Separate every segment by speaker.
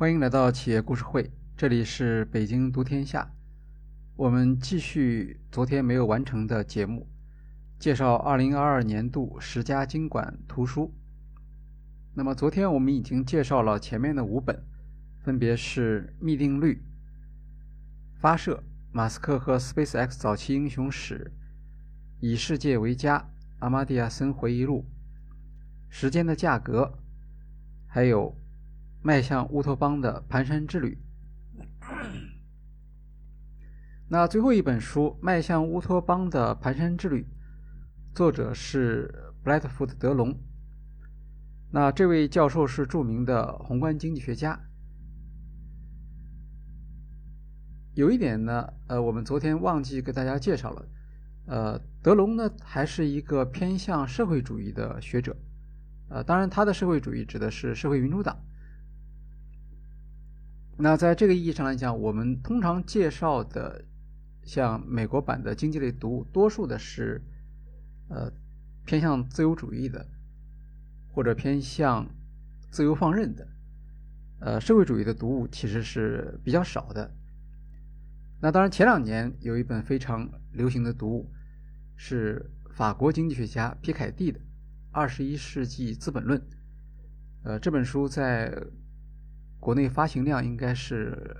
Speaker 1: 欢迎来到企业故事会，这里是北京读天下。我们继续昨天没有完成的节目，介绍2022年度十佳经管图书。那么昨天我们已经介绍了前面的五本，分别是《幂定律》、发射、马斯克和 SpaceX 早期英雄史、以世界为家、阿玛蒂亚森回忆录、时间的价格，还有。迈向乌托邦的蹒跚之旅。那最后一本书《迈向乌托邦的蹒跚之旅》，作者是布莱特福德·德隆。那这位教授是著名的宏观经济学家。有一点呢，呃，我们昨天忘记给大家介绍了，呃，德隆呢还是一个偏向社会主义的学者，呃，当然他的社会主义指的是社会民主党。那在这个意义上来讲，我们通常介绍的像美国版的经济类读物，多数的是呃偏向自由主义的，或者偏向自由放任的，呃社会主义的读物其实是比较少的。那当然，前两年有一本非常流行的读物，是法国经济学家皮凯蒂的《二十一世纪资本论》。呃，这本书在。国内发行量应该是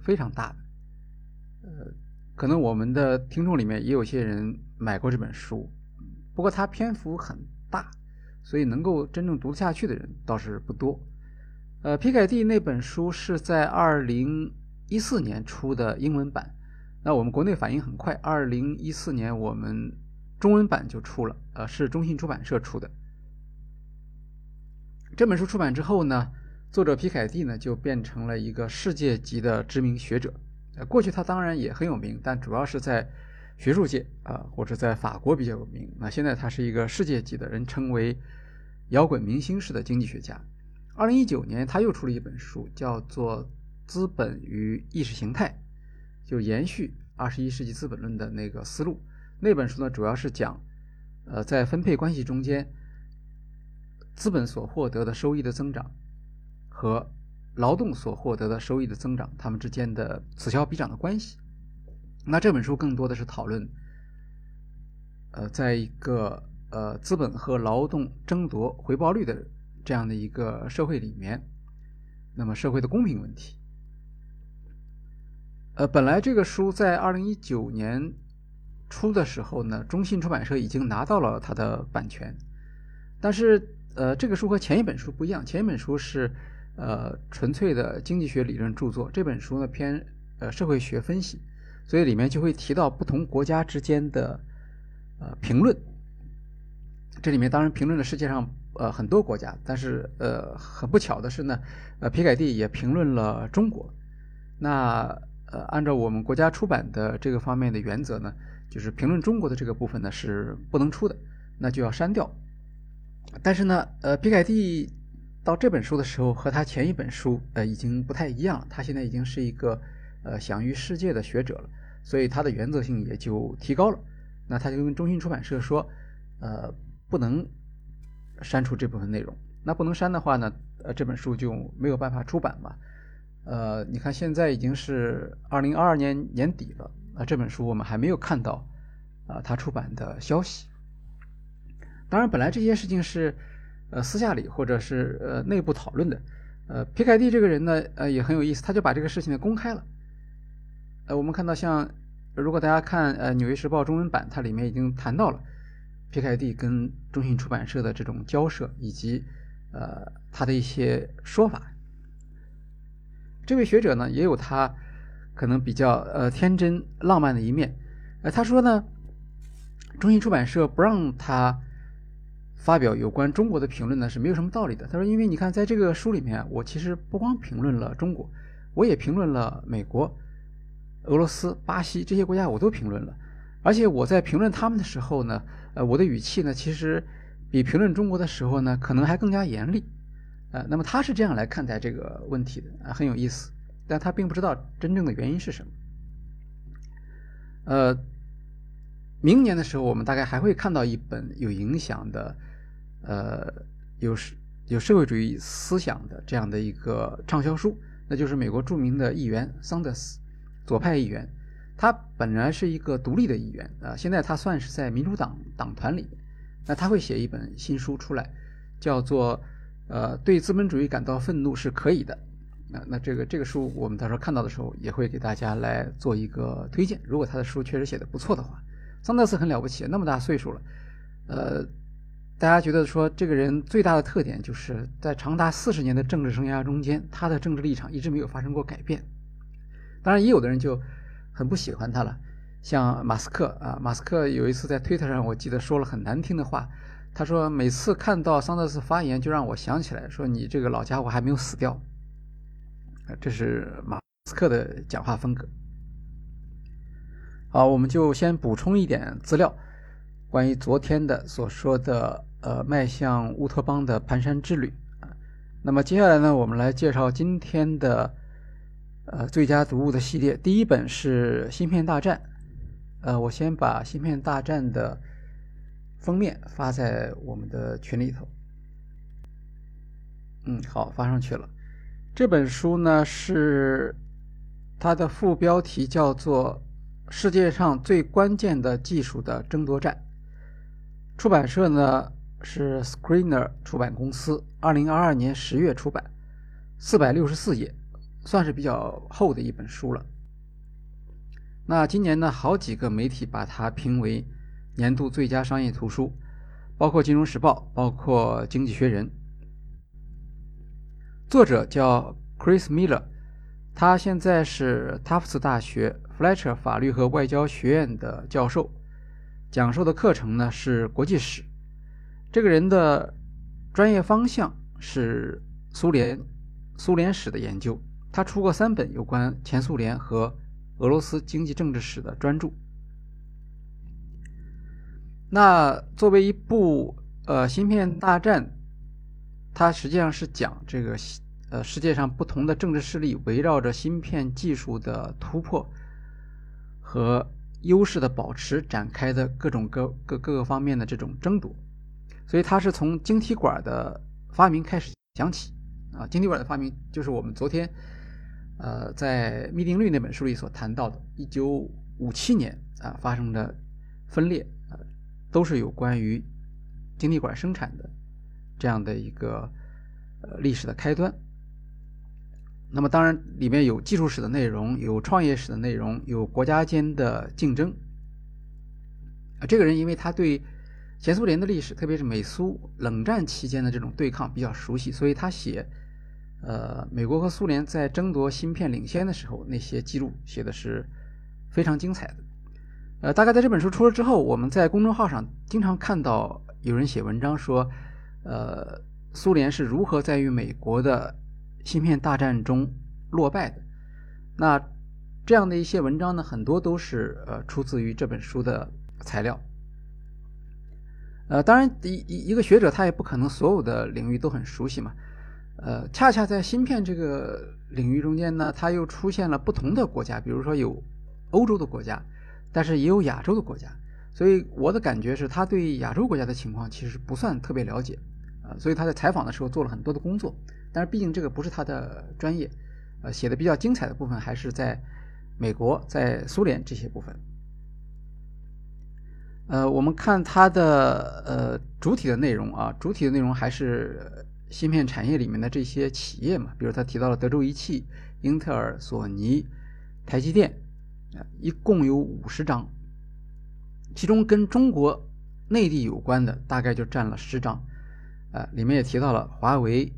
Speaker 1: 非常大的，呃，可能我们的听众里面也有些人买过这本书，不过它篇幅很大，所以能够真正读下去的人倒是不多。呃，皮凯蒂那本书是在二零一四年出的英文版，那我们国内反应很快，二零一四年我们中文版就出了，呃，是中信出版社出的。这本书出版之后呢？作者皮凯蒂呢，就变成了一个世界级的知名学者。呃，过去他当然也很有名，但主要是在学术界啊，或者在法国比较有名。那现在他是一个世界级的人，称为摇滚明星式的经济学家。二零一九年，他又出了一本书，叫做《资本与意识形态》，就延续二十一世纪资本论的那个思路。那本书呢，主要是讲，呃，在分配关系中间，资本所获得的收益的增长。和劳动所获得的收益的增长，它们之间的此消彼长的关系。那这本书更多的是讨论，呃，在一个呃资本和劳动争夺回报率的这样的一个社会里面，那么社会的公平问题。呃，本来这个书在二零一九年初的时候呢，中信出版社已经拿到了它的版权，但是呃，这个书和前一本书不一样，前一本书是。呃，纯粹的经济学理论著作。这本书呢偏呃社会学分析，所以里面就会提到不同国家之间的呃评论。这里面当然评论了世界上呃很多国家，但是呃很不巧的是呢，呃皮凯蒂也评论了中国。那呃按照我们国家出版的这个方面的原则呢，就是评论中国的这个部分呢是不能出的，那就要删掉。但是呢，呃皮凯蒂。到这本书的时候，和他前一本书，呃，已经不太一样了。他现在已经是一个，呃，享誉世界的学者了，所以他的原则性也就提高了。那他就跟中信出版社说，呃，不能删除这部分内容。那不能删的话呢，呃，这本书就没有办法出版嘛。呃，你看现在已经是二零二二年年底了，啊，这本书我们还没有看到，啊，他出版的消息。当然，本来这些事情是。呃，私下里或者是呃内部讨论的，呃，皮凯蒂这个人呢，呃也很有意思，他就把这个事情呢公开了。呃，我们看到像如果大家看呃《纽约时报》中文版，它里面已经谈到了皮凯蒂跟中信出版社的这种交涉，以及呃他的一些说法。这位学者呢，也有他可能比较呃天真浪漫的一面。呃，他说呢，中信出版社不让他。发表有关中国的评论呢是没有什么道理的。他说：“因为你看，在这个书里面，我其实不光评论了中国，我也评论了美国、俄罗斯、巴西这些国家，我都评论了。而且我在评论他们的时候呢，呃，我的语气呢，其实比评论中国的时候呢，可能还更加严厉。呃，那么他是这样来看待这个问题的啊，很有意思。但他并不知道真正的原因是什么。呃，明年的时候，我们大概还会看到一本有影响的。”呃，有有社会主义思想的这样的一个畅销书，那就是美国著名的议员桑德斯，左派议员。他本来是一个独立的议员啊，现在他算是在民主党党团里。那他会写一本新书出来，叫做“呃，对资本主义感到愤怒是可以的”。那那这个这个书，我们到时候看到的时候，也会给大家来做一个推荐。如果他的书确实写的不错的话，桑德斯很了不起，那么大岁数了，呃，大家觉得说这个人最大的特点就是在长达四十年的政治生涯中间，他的政治立场一直没有发生过改变。当然，也有的人就很不喜欢他了。像马斯克啊，马斯克有一次在推特上，我记得说了很难听的话。他说每次看到桑德斯发言，就让我想起来说你这个老家伙还没有死掉。这是马斯克的讲话风格。好，我们就先补充一点资料，关于昨天的所说的呃迈向乌托邦的蹒跚之旅啊。那么接下来呢，我们来介绍今天的呃最佳读物的系列。第一本是《芯片大战》。呃，我先把《芯片大战》的封面发在我们的群里头。嗯，好，发上去了。这本书呢是它的副标题叫做《世界上最关键的技术的争夺战》。出版社呢是 Screener 出版公司，二零二二年十月出版，四百六十四页，算是比较厚的一本书了。那今年呢，好几个媒体把它评为年度最佳商业图书，包括《金融时报》，包括《经济学人》。作者叫 Chris Miller，他现在是 Tufts 大学 Fletcher 法律和外交学院的教授，讲授的课程呢是国际史。这个人的专业方向是苏联苏联史的研究，他出过三本有关前苏联和。俄罗斯经济政治史的专著。那作为一部呃《芯片大战》，它实际上是讲这个呃世界上不同的政治势力围绕着芯片技术的突破和优势的保持展开的各种各各各个方面的这种争夺。所以它是从晶体管的发明开始讲起啊，晶体管的发明就是我们昨天。呃，在《密定律》那本书里所谈到的，一九五七年啊发生的分裂啊，都是有关于晶体管生产的这样的一个呃历史的开端。那么，当然里面有技术史的内容，有创业史的内容，有国家间的竞争。啊，这个人因为他对前苏联的历史，特别是美苏冷战期间的这种对抗比较熟悉，所以他写。呃，美国和苏联在争夺芯片领先的时候，那些记录写的是非常精彩的。呃，大概在这本书出了之后，我们在公众号上经常看到有人写文章说，呃，苏联是如何在与美国的芯片大战中落败的。那这样的一些文章呢，很多都是呃出自于这本书的材料。呃，当然，一一一个学者他也不可能所有的领域都很熟悉嘛。呃，恰恰在芯片这个领域中间呢，它又出现了不同的国家，比如说有欧洲的国家，但是也有亚洲的国家。所以我的感觉是他对亚洲国家的情况其实不算特别了解，呃，所以他在采访的时候做了很多的工作。但是毕竟这个不是他的专业，呃，写的比较精彩的部分还是在美国、在苏联这些部分。呃，我们看它的呃主体的内容啊，主体的内容还是。芯片产业里面的这些企业嘛，比如他提到了德州仪器、英特尔、索尼、台积电，啊，一共有五十章，其中跟中国内地有关的大概就占了十章，啊，里面也提到了华为、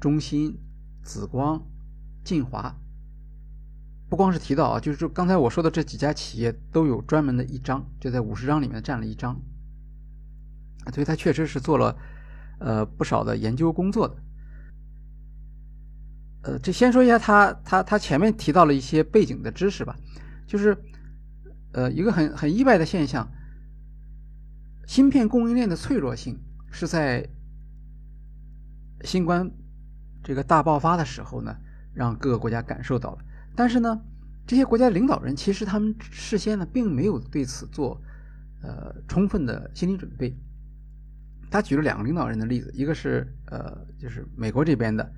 Speaker 1: 中芯、紫光、晋华，不光是提到啊，就是刚才我说的这几家企业都有专门的一章，就在五十章里面占了一章，所以他确实是做了。呃，不少的研究工作的，呃，这先说一下他他他前面提到了一些背景的知识吧，就是，呃，一个很很意外的现象，芯片供应链的脆弱性是在新冠这个大爆发的时候呢，让各个国家感受到了，但是呢，这些国家领导人其实他们事先呢并没有对此做呃充分的心理准备。他举了两个领导人的例子，一个是呃，就是美国这边的，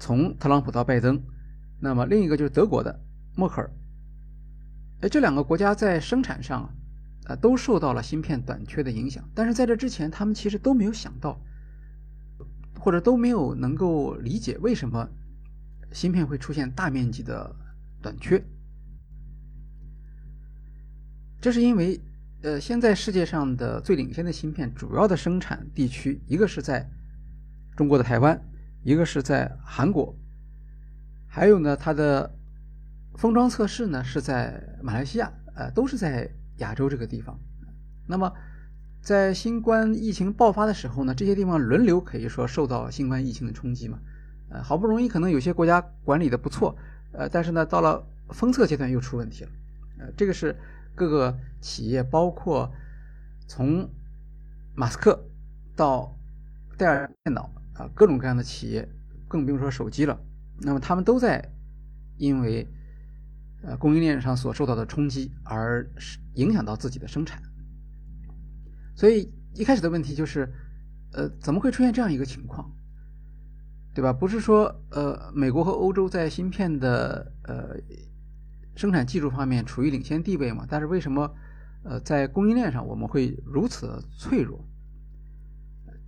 Speaker 1: 从特朗普到拜登，那么另一个就是德国的默克尔。哎，这两个国家在生产上啊，都受到了芯片短缺的影响。但是在这之前，他们其实都没有想到，或者都没有能够理解为什么芯片会出现大面积的短缺。这是因为，呃，现在世界上的最领先的芯片主要的生产地区，一个是在中国的台湾，一个是在韩国，还有呢，它的。封装测试呢是在马来西亚，呃，都是在亚洲这个地方。那么，在新冠疫情爆发的时候呢，这些地方轮流可以说受到新冠疫情的冲击嘛。呃，好不容易可能有些国家管理的不错，呃，但是呢，到了封测阶段又出问题了。呃，这个是各个企业，包括从马斯克到戴尔电脑啊，各种各样的企业，更不用说手机了。那么他们都在因为呃，供应链上所受到的冲击，而影响到自己的生产。所以一开始的问题就是，呃，怎么会出现这样一个情况，对吧？不是说呃，美国和欧洲在芯片的呃生产技术方面处于领先地位嘛？但是为什么呃在供应链上我们会如此脆弱？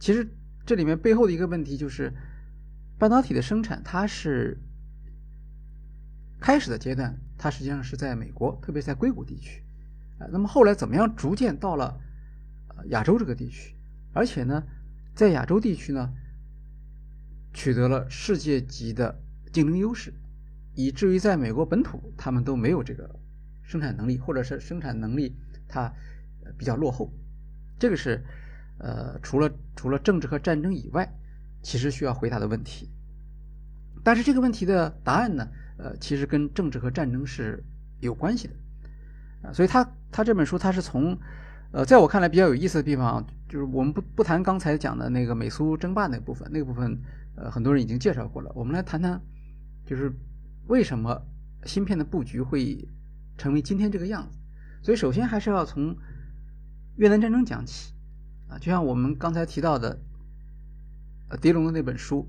Speaker 1: 其实这里面背后的一个问题就是，半导体的生产它是。开始的阶段，它实际上是在美国，特别在硅谷地区，啊，那么后来怎么样逐渐到了亚洲这个地区，而且呢，在亚洲地区呢，取得了世界级的竞争优势，以至于在美国本土他们都没有这个生产能力，或者是生产能力它比较落后，这个是呃除了除了政治和战争以外，其实需要回答的问题，但是这个问题的答案呢？呃，其实跟政治和战争是有关系的，啊，所以他他这本书他是从，呃，在我看来比较有意思的地方，就是我们不不谈刚才讲的那个美苏争霸那部分，那个部分，呃，很多人已经介绍过了。我们来谈谈，就是为什么芯片的布局会成为今天这个样子。所以首先还是要从越南战争讲起，啊，就像我们刚才提到的，呃，狄龙的那本书，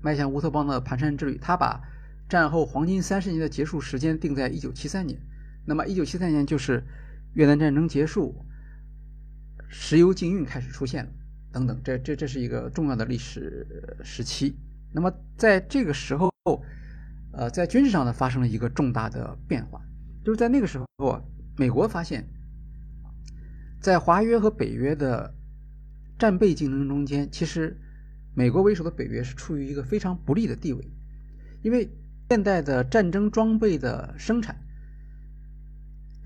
Speaker 1: 迈向乌托邦的蹒跚之旅，他把战后黄金三十年的结束时间定在一九七三年，那么一九七三年就是越南战争结束，石油禁运开始出现了，等等，这这这是一个重要的历史时期。那么在这个时候，呃，在军事上呢发生了一个重大的变化，就是在那个时候，美国发现，在华约和北约的战备竞争中间，其实美国为首的北约是处于一个非常不利的地位，因为。现代的战争装备的生产，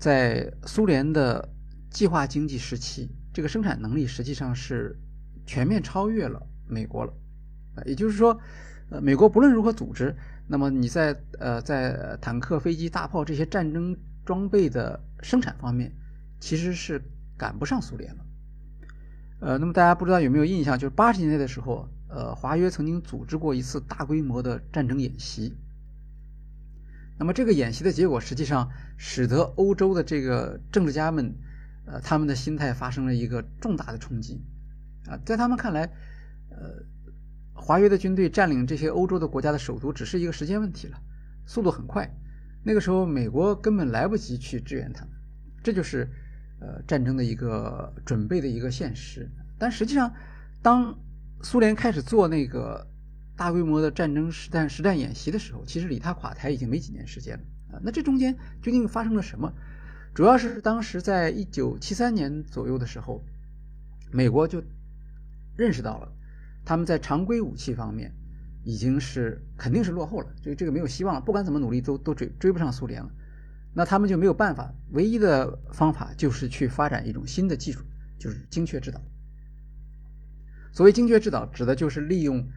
Speaker 1: 在苏联的计划经济时期，这个生产能力实际上是全面超越了美国了。也就是说，呃，美国不论如何组织，那么你在呃在坦克、飞机、大炮这些战争装备的生产方面，其实是赶不上苏联了。呃，那么大家不知道有没有印象，就是八十年代的时候，呃，华约曾经组织过一次大规模的战争演习。那么这个演习的结果，实际上使得欧洲的这个政治家们，呃，他们的心态发生了一个重大的冲击，啊，在他们看来，呃，华约的军队占领这些欧洲的国家的首都只是一个时间问题了，速度很快，那个时候美国根本来不及去支援他们，这就是呃战争的一个准备的一个现实。但实际上，当苏联开始做那个。大规模的战争实战实战演习的时候，其实离他垮台已经没几年时间了啊。那这中间究竟发生了什么？主要是当时在一九七三年左右的时候，美国就认识到了他们在常规武器方面已经是肯定是落后了，就这个没有希望了。不管怎么努力，都都追追不上苏联了。那他们就没有办法，唯一的方法就是去发展一种新的技术，就是精确制导。所谓精确制导，指的就是利用。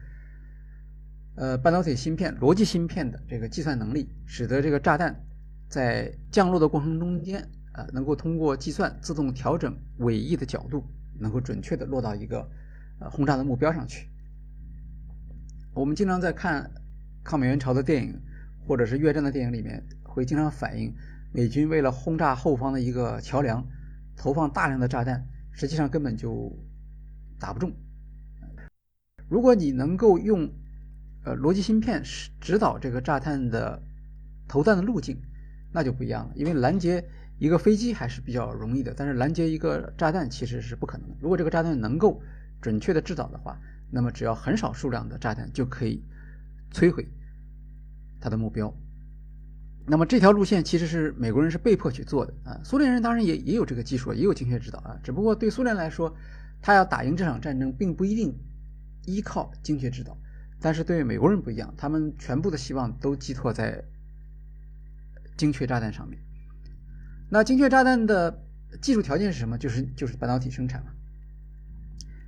Speaker 1: 呃，半导体芯片、逻辑芯片的这个计算能力，使得这个炸弹在降落的过程中间，呃，能够通过计算自动调整尾翼的角度，能够准确的落到一个呃轰炸的目标上去。我们经常在看抗美援朝的电影，或者是越战的电影里面，会经常反映美军为了轰炸后方的一个桥梁，投放大量的炸弹，实际上根本就打不中。如果你能够用呃逻辑芯片是指导这个炸弹的投弹的路径，那就不一样了。因为拦截一个飞机还是比较容易的，但是拦截一个炸弹其实是不可能的。如果这个炸弹能够准确的制导的话，那么只要很少数量的炸弹就可以摧毁它的目标。那么这条路线其实是美国人是被迫去做的啊，苏联人当然也也有这个技术，也有精确制导啊，只不过对苏联来说，他要打赢这场战争，并不一定依靠精确制导，但是对于美国人不一样，他们全部的希望都寄托在精确炸弹上面。那精确炸弹的技术条件是什么？就是就是半导体生产嘛。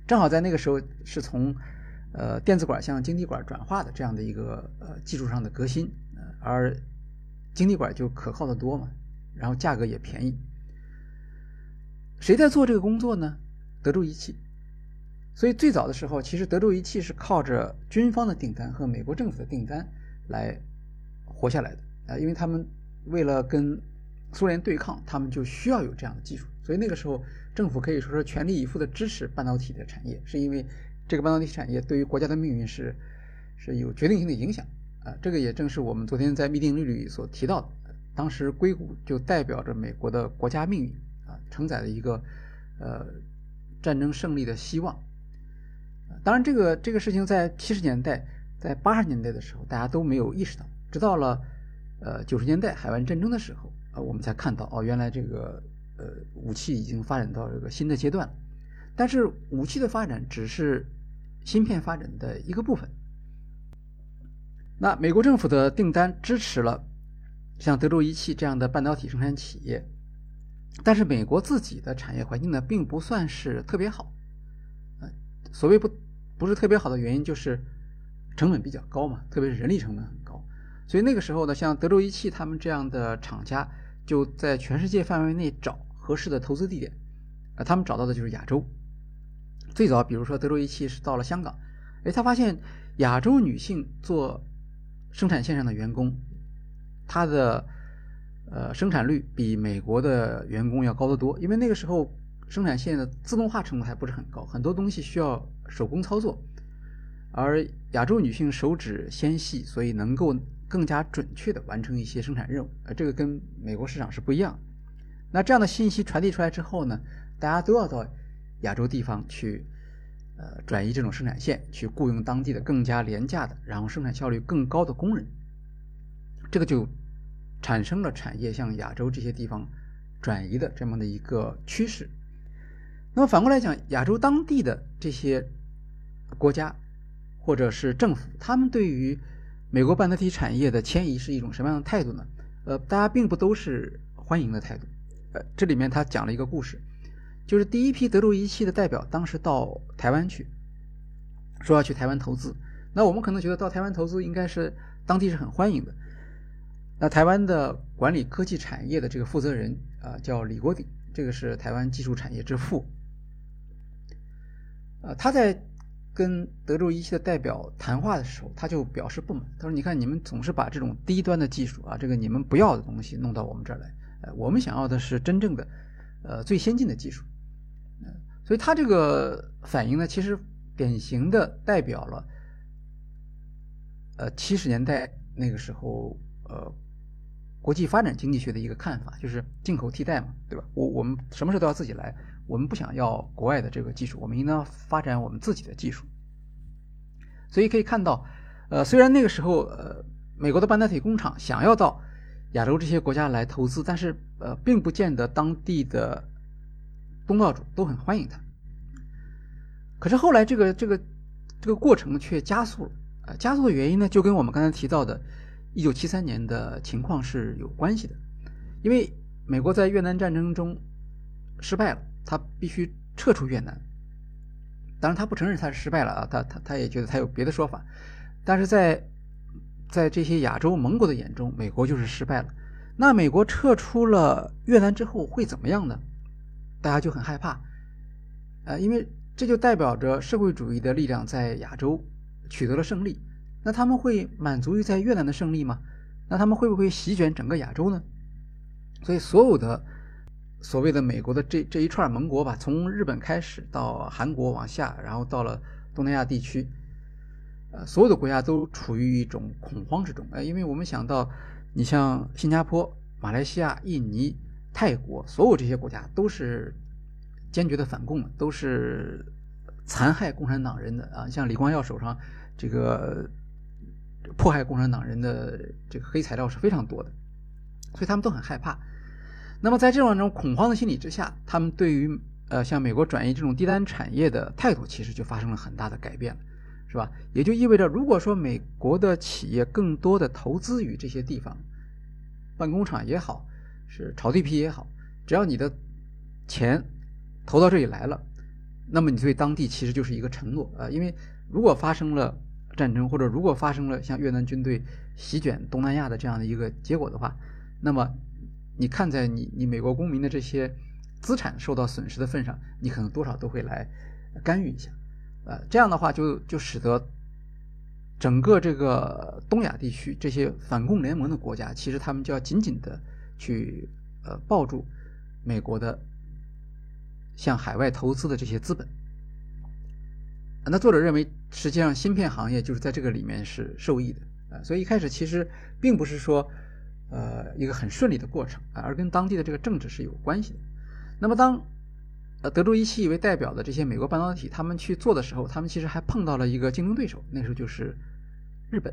Speaker 1: 正好在那个时候是从呃电子管向晶体管转化的这样的一个呃技术上的革新，而晶体管就可靠的多嘛，然后价格也便宜。谁在做这个工作呢？德州仪器。所以最早的时候，其实德州仪器是靠着军方的订单和美国政府的订单来活下来的啊，因为他们为了跟苏联对抗，他们就需要有这样的技术。所以那个时候，政府可以说是全力以赴的支持半导体的产业，是因为这个半导体产业对于国家的命运是是有决定性的影响。啊，这个也正是我们昨天在密定律里所提到的。当时硅谷就代表着美国的国家命运啊，承载了一个呃战争胜利的希望。当然，这个这个事情在七十年代、在八十年代的时候，大家都没有意识到。直到了呃九十年代海湾战争的时候呃，我们才看到哦，原来这个呃武器已经发展到这个新的阶段。但是武器的发展只是芯片发展的一个部分。那美国政府的订单支持了像德州仪器这样的半导体生产企业，但是美国自己的产业环境呢，并不算是特别好。呃，所谓不不是特别好的原因，就是成本比较高嘛，特别是人力成本很高。所以那个时候呢，像德州仪器他们这样的厂家，就在全世界范围内找合适的投资地点。啊，他们找到的就是亚洲。最早，比如说德州仪器是到了香港，哎，他发现亚洲女性做生产线上的员工，他的呃生产率比美国的员工要高得多，因为那个时候生产线的自动化程度还不是很高，很多东西需要手工操作，而亚洲女性手指纤细，所以能够更加准确的完成一些生产任务，呃，这个跟美国市场是不一样。那这样的信息传递出来之后呢，大家都要到亚洲地方去。呃，转移这种生产线，去雇佣当地的更加廉价的，然后生产效率更高的工人，这个就产生了产业向亚洲这些地方转移的这么的一个趋势。那么反过来讲，亚洲当地的这些国家或者是政府，他们对于美国半导体产业的迁移是一种什么样的态度呢？呃，大家并不都是欢迎的态度。呃，这里面他讲了一个故事。就是第一批德州仪器的代表，当时到台湾去，说要去台湾投资。那我们可能觉得到台湾投资应该是当地是很欢迎的。那台湾的管理科技产业的这个负责人啊，叫李国鼎，这个是台湾技术产业之父。呃，他在跟德州仪器的代表谈话的时候，他就表示不满。他说：“你看，你们总是把这种低端的技术啊，这个你们不要的东西弄到我们这儿来。呃，我们想要的是真正的，呃，最先进的技术。”嗯所以他这个反应呢，其实典型的代表了，呃，七十年代那个时候，呃，国际发展经济学的一个看法，就是进口替代嘛，对吧？我我们什么事都要自己来，我们不想要国外的这个技术，我们应当发展我们自己的技术。所以可以看到，呃，虽然那个时候，呃，美国的半导体工厂想要到亚洲这些国家来投资，但是呃，并不见得当地的。东道主都很欢迎他，可是后来这个这个这个过程却加速了呃！加速的原因呢，就跟我们刚才提到的1973年的情况是有关系的。因为美国在越南战争中失败了，他必须撤出越南。当然，他不承认他是失败了啊，他他他也觉得他有别的说法。但是在在这些亚洲盟国的眼中，美国就是失败了。那美国撤出了越南之后会怎么样呢？大家就很害怕，呃，因为这就代表着社会主义的力量在亚洲取得了胜利。那他们会满足于在越南的胜利吗？那他们会不会席卷整个亚洲呢？所以，所有的所谓的美国的这这一串盟国吧，从日本开始到韩国往下，然后到了东南亚地区，呃，所有的国家都处于一种恐慌之中，呃，因为我们想到，你像新加坡、马来西亚、印尼、泰国，所有这些国家都是坚决的反共，都是残害共产党人的啊，像李光耀手上这个迫害共产党人的这个黑材料是非常多的，所以他们都很害怕。那么在这种种恐慌的心理之下，他们对于呃向美国转移这种低端产业的态度，其实就发生了很大的改变。是吧？也就意味着，如果说美国的企业更多的投资于这些地方，办工厂也好，是炒地皮也好，只要你的钱投到这里来了，那么你对当地其实就是一个承诺啊。因为如果发生了战争，或者如果发生了像越南军队席卷东南亚的这样的一个结果的话，那么你看在你你美国公民的这些资产受到损失的份上，你可能多少都会来干预一下。呃，这样的话就就使得整个这个东亚地区这些反共联盟的国家，其实他们就要紧紧的去呃抱住美国的向海外投资的这些资本。那作者认为，实际上芯片行业就是在这个里面是受益的啊，所以一开始其实并不是说呃一个很顺利的过程啊，而跟当地的这个政治是有关系的。那么当呃，德州仪器为代表的这些美国半导体，他们去做的时候，他们其实还碰到了一个竞争对手，那时候就是日本。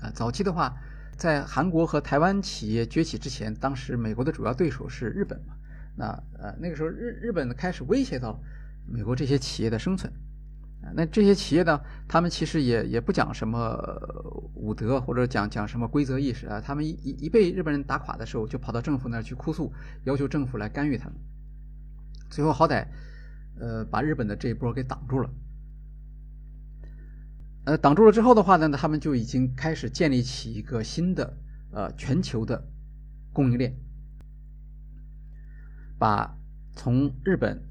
Speaker 1: 啊，早期的话，在韩国和台湾企业崛起之前，当时美国的主要对手是日本嘛。那呃，那个时候日日本开始威胁到美国这些企业的生存。那这些企业呢，他们其实也也不讲什么武德或者讲讲什么规则意识啊，他们一一一被日本人打垮的时候，就跑到政府那儿去哭诉，要求政府来干预他们。最后好歹，呃，把日本的这一波给挡住了。呃，挡住了之后的话呢，他们就已经开始建立起一个新的呃全球的供应链，把从日本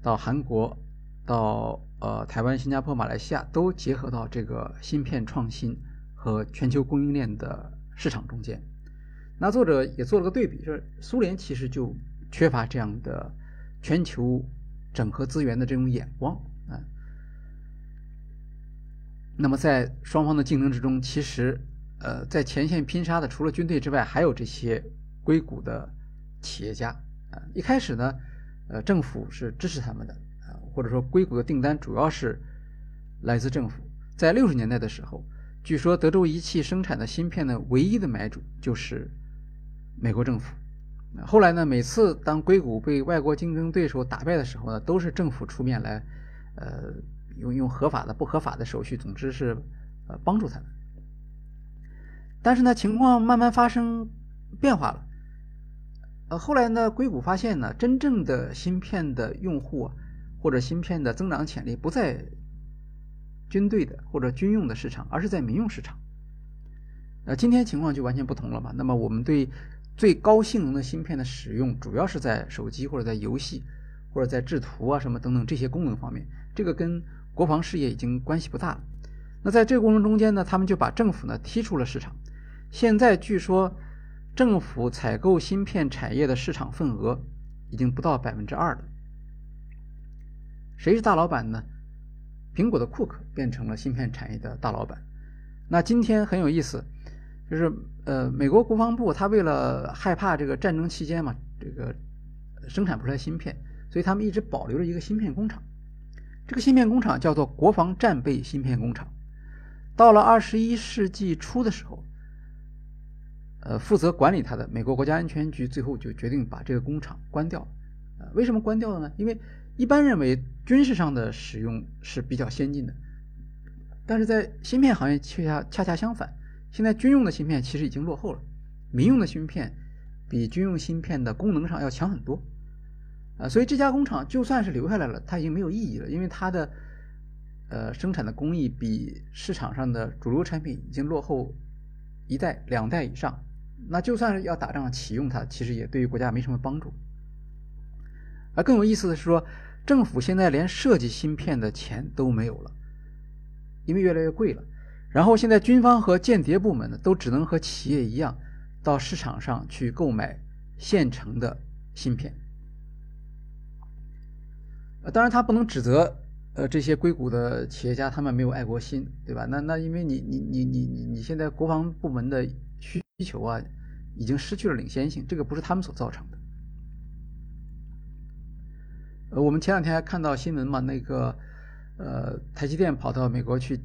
Speaker 1: 到韩国到呃台湾、新加坡、马来西亚都结合到这个芯片创新和全球供应链的市场中间。那作者也做了个对比，就是苏联其实就缺乏这样的。全球整合资源的这种眼光啊，那么在双方的竞争之中，其实呃，在前线拼杀的除了军队之外，还有这些硅谷的企业家啊。一开始呢，呃，政府是支持他们的，或者说硅谷的订单主要是来自政府。在六十年代的时候，据说德州仪器生产的芯片的唯一的买主就是美国政府。后来呢，每次当硅谷被外国竞争对手打败的时候呢，都是政府出面来，呃，用用合法的、不合法的手续，总之是呃帮助他们。但是呢，情况慢慢发生变化了。呃，后来呢，硅谷发现呢，真正的芯片的用户或者芯片的增长潜力不在军队的或者军用的市场，而是在民用市场。呃，今天情况就完全不同了嘛。那么我们对最高性能的芯片的使用，主要是在手机或者在游戏，或者在制图啊什么等等这些功能方面。这个跟国防事业已经关系不大了。那在这个过程中间呢，他们就把政府呢踢出了市场。现在据说，政府采购芯片产业的市场份额已经不到百分之二了。谁是大老板呢？苹果的库克变成了芯片产业的大老板。那今天很有意思。就是呃，美国国防部他为了害怕这个战争期间嘛，这个生产不出来芯片，所以他们一直保留着一个芯片工厂。这个芯片工厂叫做国防战备芯片工厂。到了二十一世纪初的时候，呃，负责管理它的美国国家安全局最后就决定把这个工厂关掉。呃，为什么关掉了呢？因为一般认为军事上的使用是比较先进的，但是在芯片行业却恰恰恰相反。现在军用的芯片其实已经落后了，民用的芯片比军用芯片的功能上要强很多，啊，所以这家工厂就算是留下来了，它已经没有意义了，因为它的呃生产的工艺比市场上的主流产品已经落后一代两代以上，那就算是要打仗启用它，其实也对于国家没什么帮助。而更有意思的是说，政府现在连设计芯片的钱都没有了，因为越来越贵了。然后现在军方和间谍部门呢，都只能和企业一样，到市场上去购买现成的芯片。呃，当然他不能指责呃，这些硅谷的企业家他们没有爱国心，对吧？那那因为你你你你你你现在国防部门的需求啊，已经失去了领先性，这个不是他们所造成的。呃，我们前两天还看到新闻嘛，那个呃，台积电跑到美国去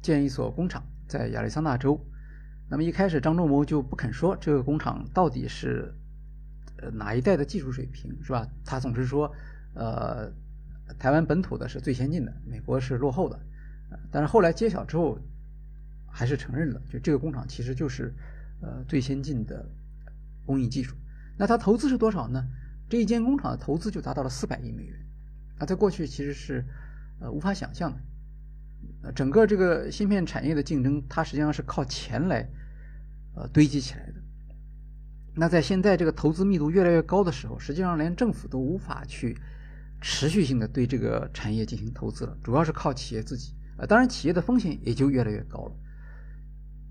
Speaker 1: 建一所工厂，在亚利桑那州。那么一开始张忠谋就不肯说这个工厂到底是呃哪一代的技术水平，是吧？他总是说呃。台湾本土的是最先进的，美国是落后的，但是后来揭晓之后，还是承认了，就这个工厂其实就是呃最先进的工艺技术。那它投资是多少呢？这一间工厂的投资就达到了四百亿美元，那在过去其实是呃无法想象的。呃，整个这个芯片产业的竞争，它实际上是靠钱来呃堆积起来的。那在现在这个投资密度越来越高的时候，实际上连政府都无法去。持续性的对这个产业进行投资了，主要是靠企业自己。呃，当然企业的风险也就越来越高了，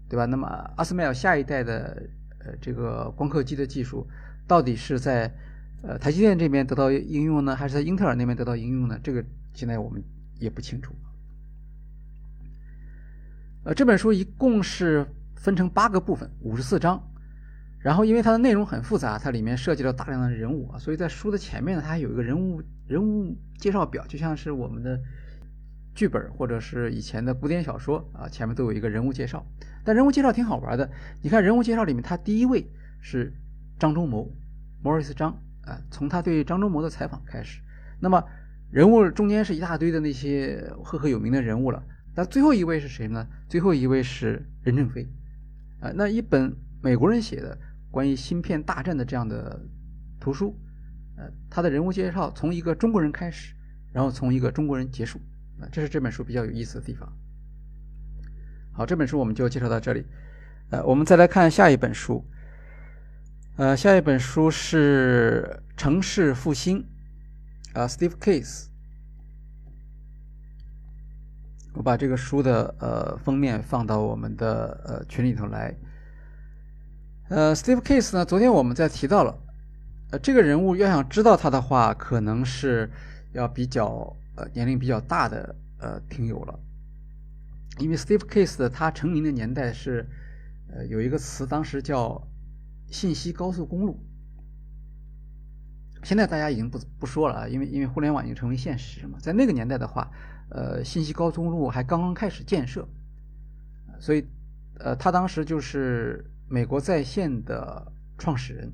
Speaker 1: 对吧？那么阿斯麦尔下一代的呃这个光刻机的技术，到底是在呃台积电这边得到应用呢，还是在英特尔那边得到应用呢？这个现在我们也不清楚。呃，这本书一共是分成八个部分，五十四章。然后，因为它的内容很复杂，它里面涉及到大量的人物啊，所以在书的前面呢，它还有一个人物人物介绍表，就像是我们的剧本或者是以前的古典小说啊，前面都有一个人物介绍。但人物介绍挺好玩的，你看人物介绍里面，他第一位是张忠谋，Morris 张啊，从他对张忠谋的采访开始。那么人物中间是一大堆的那些赫赫有名的人物了，那最后一位是谁呢？最后一位是任正非啊，那一本美国人写的。关于芯片大战的这样的图书，呃，他的人物介绍从一个中国人开始，然后从一个中国人结束，啊，这是这本书比较有意思的地方。好，这本书我们就介绍到这里，呃，我们再来看下一本书，呃，下一本书是《城市复兴》，啊，Steve Case，我把这个书的呃封面放到我们的呃群里头来。呃，Steve Case 呢？昨天我们在提到了，呃，这个人物要想知道他的话，可能是要比较呃年龄比较大的呃听友了，因为 Steve Case 的他成名的年代是，呃，有一个词当时叫信息高速公路，现在大家已经不不说了啊，因为因为互联网已经成为现实嘛，在那个年代的话，呃，信息高速公路还刚刚开始建设，所以呃，他当时就是。美国在线的创始人，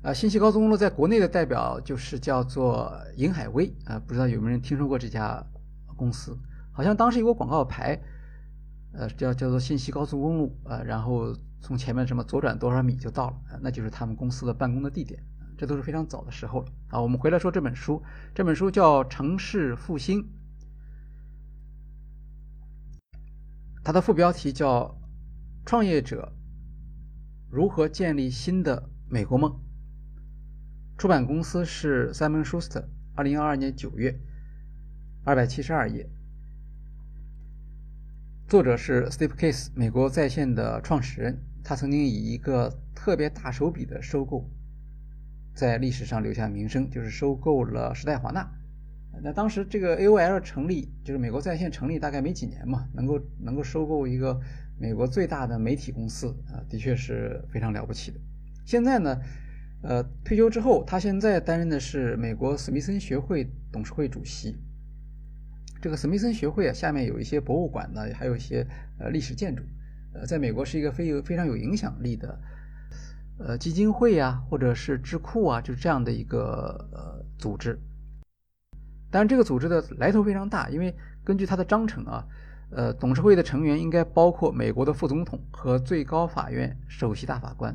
Speaker 1: 啊，信息高速公路在国内的代表就是叫做银海威啊，不知道有没有人听说过这家公司？好像当时有个广告牌，呃，叫叫做信息高速公路啊，然后从前面什么左转多少米就到了，那就是他们公司的办公的地点，这都是非常早的时候了。啊，我们回来说这本书，这本书叫《城市复兴》，它的副标题叫。创业者如何建立新的美国梦？出版公司是 Simon Schuster，二零二二年九月，二百七十二页。作者是 Steve Case，美国在线的创始人。他曾经以一个特别大手笔的收购，在历史上留下名声，就是收购了时代华纳。那当时这个 AOL 成立，就是美国在线成立大概没几年嘛，能够能够收购一个。美国最大的媒体公司啊，的确是非常了不起的。现在呢，呃，退休之后，他现在担任的是美国史密森学会董事会主席。这个史密森学会啊，下面有一些博物馆呢，还有一些呃历史建筑，呃，在美国是一个非有非常有影响力的呃基金会啊，或者是智库啊，就是这样的一个呃组织。当然，这个组织的来头非常大，因为根据它的章程啊。呃，董事会的成员应该包括美国的副总统和最高法院首席大法官。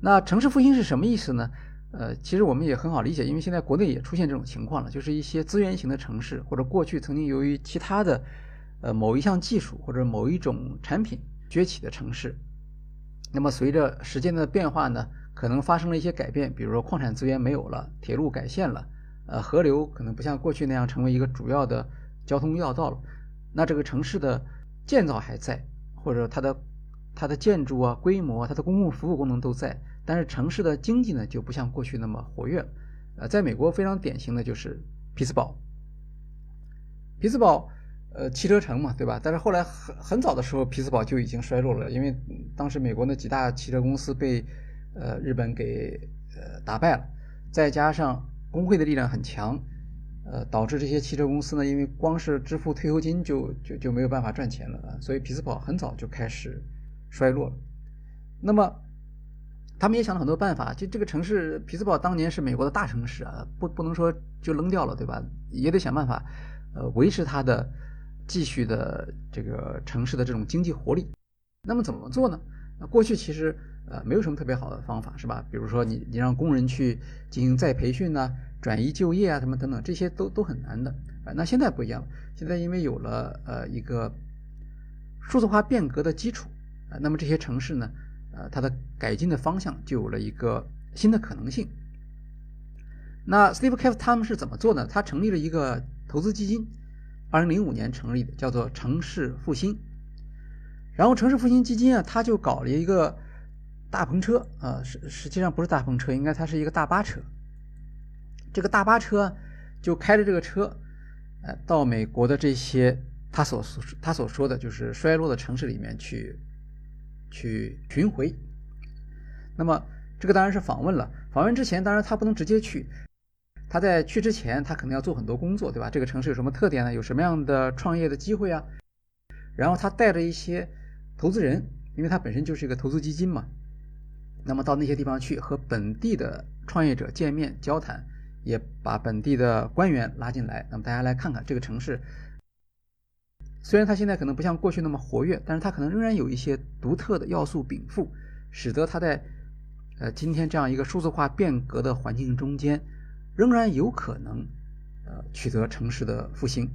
Speaker 1: 那城市复兴是什么意思呢？呃，其实我们也很好理解，因为现在国内也出现这种情况了，就是一些资源型的城市，或者过去曾经由于其他的呃某一项技术或者某一种产品崛起的城市，那么随着时间的变化呢，可能发生了一些改变，比如说矿产资源没有了，铁路改线了，呃，河流可能不像过去那样成为一个主要的。交通要道了，那这个城市的建造还在，或者它的它的建筑啊、规模、它的公共服务功能都在，但是城市的经济呢就不像过去那么活跃了。呃，在美国非常典型的就是匹兹堡。匹兹堡，呃，汽车城嘛，对吧？但是后来很很早的时候，匹兹堡就已经衰落了，因为当时美国那几大汽车公司被呃日本给呃打败了，再加上工会的力量很强，呃，导致这些汽车公司呢，因为光是支付退休金就就就没有办法赚钱了，所以匹兹堡很早就开始衰落了。那么他们也想了很多办法，就这个城市匹兹堡当年是美国的大城市啊，不不能说就扔掉了，对吧？也得想办法。呃，维持它的继续的这个城市的这种经济活力，那么怎么做呢？那过去其实呃没有什么特别好的方法，是吧？比如说你你让工人去进行再培训呐，转移就业啊，什么等等，这些都都很难的啊。那现在不一样了，现在因为有了呃一个数字化变革的基础啊，那么这些城市呢，呃它的改进的方向就有了一个新的可能性。那 Steve Cave 他们是怎么做呢？他成立了一个。投资基金，二零零五年成立的，叫做城市复兴。然后城市复兴基金啊，他就搞了一个大篷车啊，实实际上不是大篷车，应该它是一个大巴车。这个大巴车就开着这个车，呃，到美国的这些他所他所说的就是衰落的城市里面去去巡回。那么这个当然是访问了，访问之前当然他不能直接去。他在去之前，他可能要做很多工作，对吧？这个城市有什么特点呢？有什么样的创业的机会啊？然后他带着一些投资人，因为他本身就是一个投资基金嘛，那么到那些地方去和本地的创业者见面交谈，也把本地的官员拉进来。那么大家来看看这个城市，虽然它现在可能不像过去那么活跃，但是它可能仍然有一些独特的要素禀赋，使得它在呃今天这样一个数字化变革的环境中间。仍然有可能，呃，取得城市的复兴。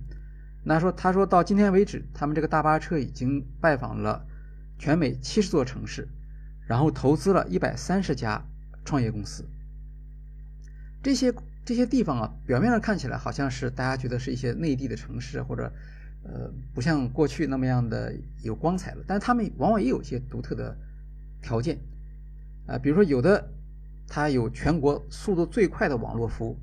Speaker 1: 那说，他说到今天为止，他们这个大巴车已经拜访了全美七十座城市，然后投资了一百三十家创业公司。这些这些地方啊，表面上看起来好像是大家觉得是一些内地的城市，或者呃，不像过去那么样的有光彩了。但是他们往往也有一些独特的条件，啊，比如说有的。它有全国速度最快的网络服务，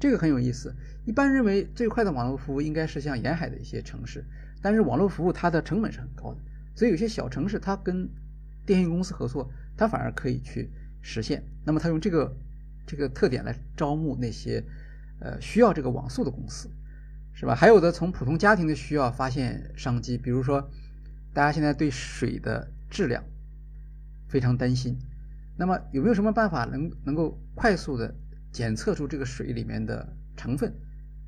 Speaker 1: 这个很有意思。一般认为最快的网络服务应该是像沿海的一些城市，但是网络服务它的成本是很高的，所以有些小城市它跟电信公司合作，它反而可以去实现。那么它用这个这个特点来招募那些呃需要这个网速的公司，是吧？还有的从普通家庭的需要发现商机，比如说大家现在对水的质量非常担心。那么有没有什么办法能能够快速的检测出这个水里面的成分，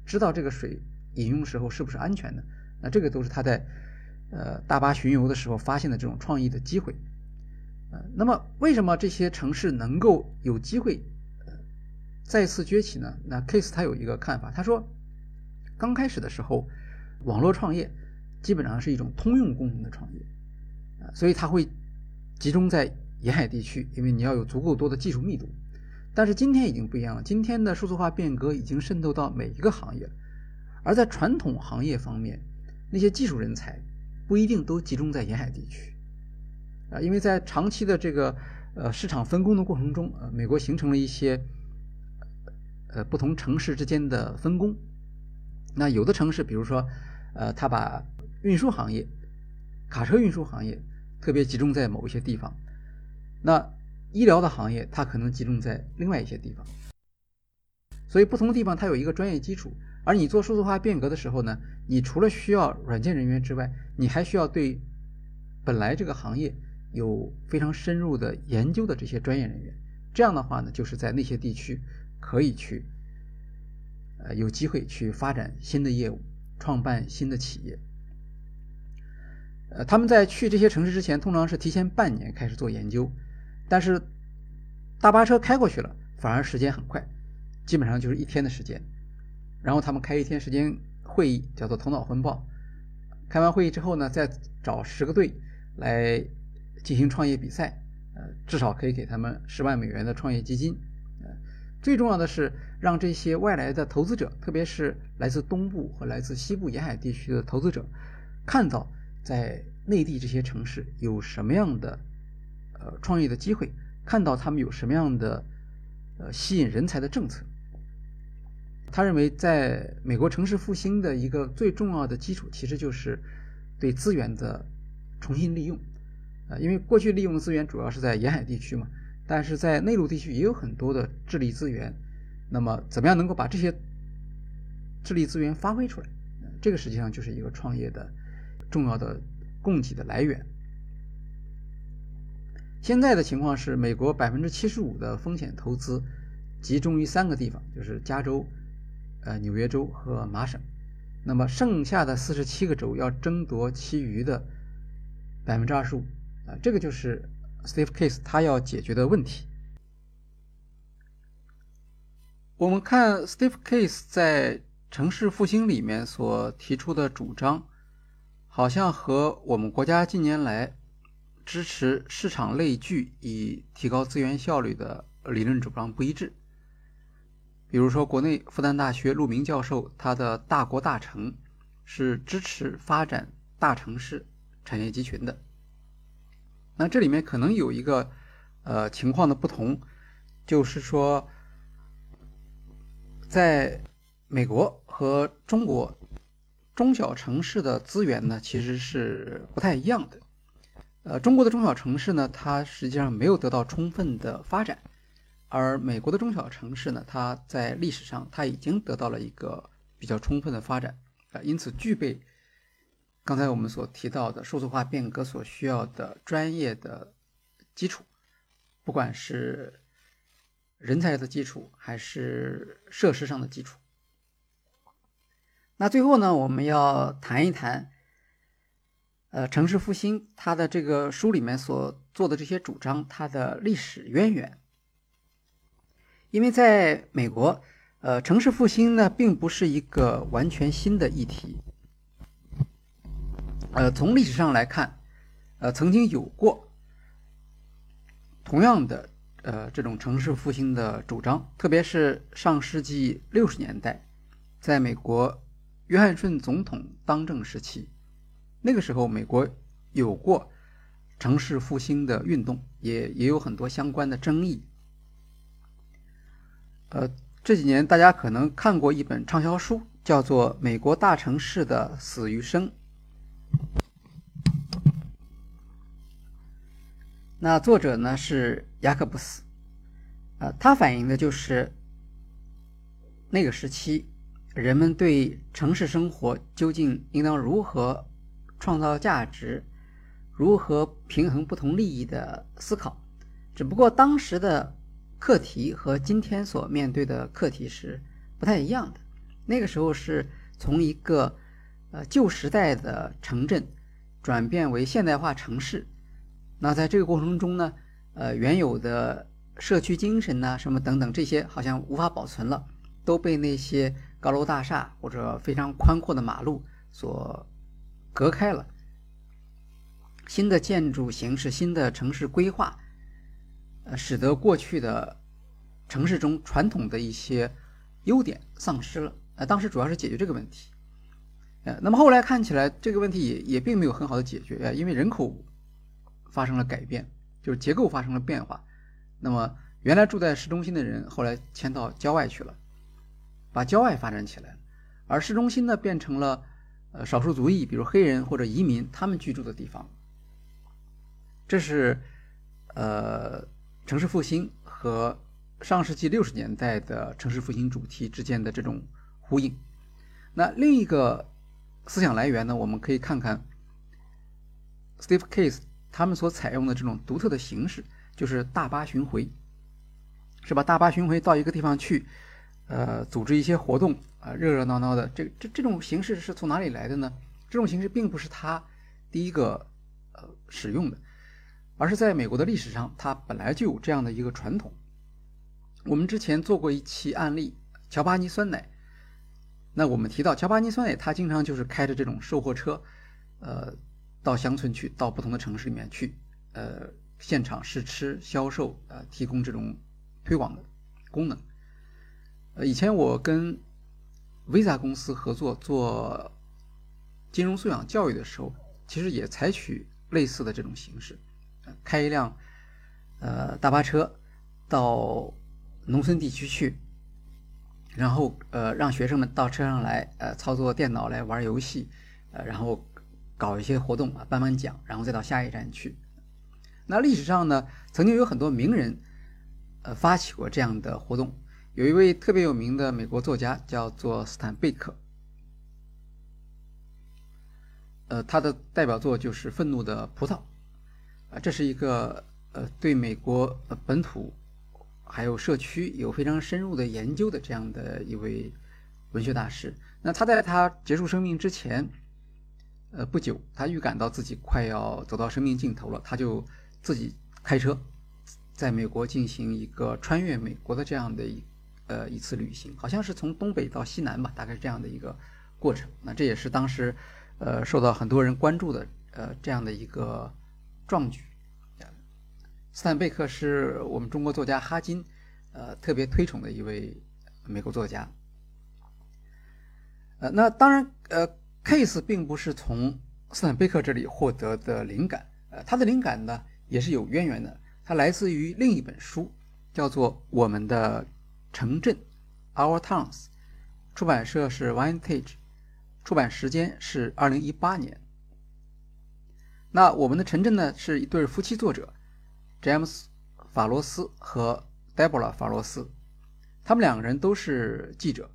Speaker 1: 知道这个水饮用时候是不是安全的？那这个都是他在呃大巴巡游的时候发现的这种创意的机会。呃，那么为什么这些城市能够有机会呃再次崛起呢？那 Case 他有一个看法，他说，刚开始的时候，网络创业基本上是一种通用功能的创业，啊，所以它会集中在。沿海地区，因为你要有足够多的技术密度，但是今天已经不一样了。今天的数字化变革已经渗透到每一个行业了，而在传统行业方面，那些技术人才不一定都集中在沿海地区，啊，因为在长期的这个呃市场分工的过程中，呃，美国形成了一些呃不同城市之间的分工。那有的城市，比如说，呃，他把运输行业、卡车运输行业特别集中在某一些地方。那医疗的行业，它可能集中在另外一些地方，所以不同的地方它有一个专业基础。而你做数字化变革的时候呢，你除了需要软件人员之外，你还需要对本来这个行业有非常深入的研究的这些专业人员。这样的话呢，就是在那些地区可以去，呃，有机会去发展新的业务，创办新的企业。呃，他们在去这些城市之前，通常是提前半年开始做研究。但是大巴车开过去了，反而时间很快，基本上就是一天的时间。然后他们开一天时间会议，叫做头脑风暴。开完会议之后呢，再找十个队来进行创业比赛，呃，至少可以给他们十万美元的创业基金。最重要的是让这些外来的投资者，特别是来自东部和来自西部沿海地区的投资者，看到在内地这些城市有什么样的。呃，创业的机会，看到他们有什么样的呃吸引人才的政策，他认为，在美国城市复兴的一个最重要的基础，其实就是对资源的重新利用。啊，因为过去利用的资源主要是在沿海地区嘛，但是在内陆地区也有很多的智力资源。那么，怎么样能够把这些智力资源发挥出来？这个实际上就是一个创业的重要的供给的来源。现在的情况是，美国百分之七十五的风险投资集中于三个地方，就是加州。呃，纽约州和麻省，那么剩下的四十七个州要争夺其余的百分之二十五，啊，这个就是 Steve Case 他要解决的问题。我们看 Steve Case 在城市复兴里面所提出的主张，好像和我们国家近年来支持市场类聚以提高资源效率的理论主张不一致。比如说，国内复旦大学陆明教授他的《大国大城》是支持发展大城市产业集群的。那这里面可能有一个呃情况的不同，就是说，在美国和中国中小城市的资源呢其实是不太一样的。呃，中国的中小城市呢，它实际上没有得到充分的发展。而美国的中小城市呢，它在历史上它已经得到了一个比较充分的发展啊，因此具备刚才我们所提到的数字化变革所需要的专业的基础，不管是人才的基础还是设施上的基础。那最后呢，我们要谈一谈，呃，城市复兴它的这个书里面所做的这些主张，它的历史渊源。因为在美国，呃，城市复兴呢，并不是一个完全新的议题。呃，从历史上来看，呃，曾经有过同样的呃这种城市复兴的主张，特别是上世纪六十年代，在美国约翰逊总统当政时期，那个时候美国有过城市复兴的运动，也也有很多相关的争议。呃，这几年大家可能看过一本畅销书，叫做《美国大城市的死与生》。那作者呢是雅克布斯，呃，他反映的就是那个时期人们对城市生活究竟应当如何创造价值、如何平衡不同利益的思考。只不过当时的。课题和今天所面对的课题是不太一样的。那个时候是从一个呃旧时代的城镇转变为现代化城市，那在这个过程中呢，呃原有的社区精神呐什么等等这些好像无法保存了，都被那些高楼大厦或者非常宽阔的马路所隔开了。新的建筑形式、新的城市规划。呃，使得过去的城市中传统的一些优点丧失了。呃，当时主要是解决这个问题。呃，那么后来看起来这个问题也也并没有很好的解决呃，因为人口发生了改变，就是结构发生了变化。那么原来住在市中心的人后来迁到郊外去了，把郊外发展起来了，而市中心呢变成了呃少数族裔，比如黑人或者移民他们居住的地方。这是呃。城市复兴和上世纪六十年代的城市复兴主题之间的这种呼应。那另一个思想来源呢？我们可以看看 Steve Case 他们所采用的这种独特的形式，就是大巴巡回，是吧？大巴巡回到一个地方去，呃，组织一些活动啊，热热闹闹的。这这这种形式是从哪里来的呢？这种形式并不是他第一个呃使用的。而是在美国的历史上，它本来就有这样的一个传统。我们之前做过一期案例，乔巴尼酸奶。那我们提到乔巴尼酸奶，它经常就是开着这种售货车，呃，到乡村去，到不同的城市里面去，呃，现场试吃、销售，呃，提供这种推广的功能。呃，以前我跟 Visa 公司合作做金融素养教育的时候，其实也采取类似的这种形式。开一辆，呃，大巴车到农村地区去，然后呃让学生们到车上来呃操作电脑来玩游戏，呃然后搞一些活动啊颁颁奖，然后再到下一站去。那历史上呢，曾经有很多名人呃发起过这样的活动，有一位特别有名的美国作家叫做斯坦贝克，呃他的代表作就是《愤怒的葡萄》啊，这是一个呃对美国本土。还有社区有非常深入的研究的这样的一位文学大师。那他在他结束生命之前，呃，不久，他预感到自己快要走到生命尽头了，他就自己开车，在美国进行一个穿越美国的这样的一呃一次旅行，好像是从东北到西南吧，大概是这样的一个过程。那这也是当时呃受到很多人关注的呃这样的一个壮举。斯坦贝克是我们中国作家哈金，呃，特别推崇的一位美国作家。呃，那当然，呃，Case 并不是从斯坦贝克这里获得的灵感，呃，他的灵感呢也是有渊源的，它来自于另一本书，叫做《我们的城镇》（Our Towns），出版社是 Vintage，出版时间是二零一八年。那《我们的城镇》呢是一对夫妻作者。詹姆斯·法罗斯和黛博拉·法罗斯，他们两个人都是记者。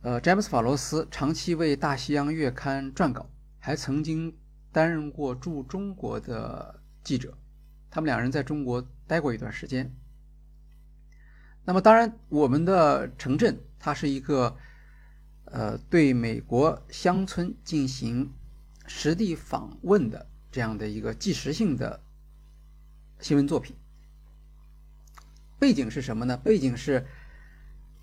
Speaker 1: 呃，詹姆斯·法罗斯长期为《大西洋月刊》撰稿，还曾经担任过驻中国的记者。他们两人在中国待过一段时间。那么，当然，我们的城镇它是一个呃对美国乡村进行实地访问的这样的一个纪实性的。新闻作品背景是什么呢？背景是，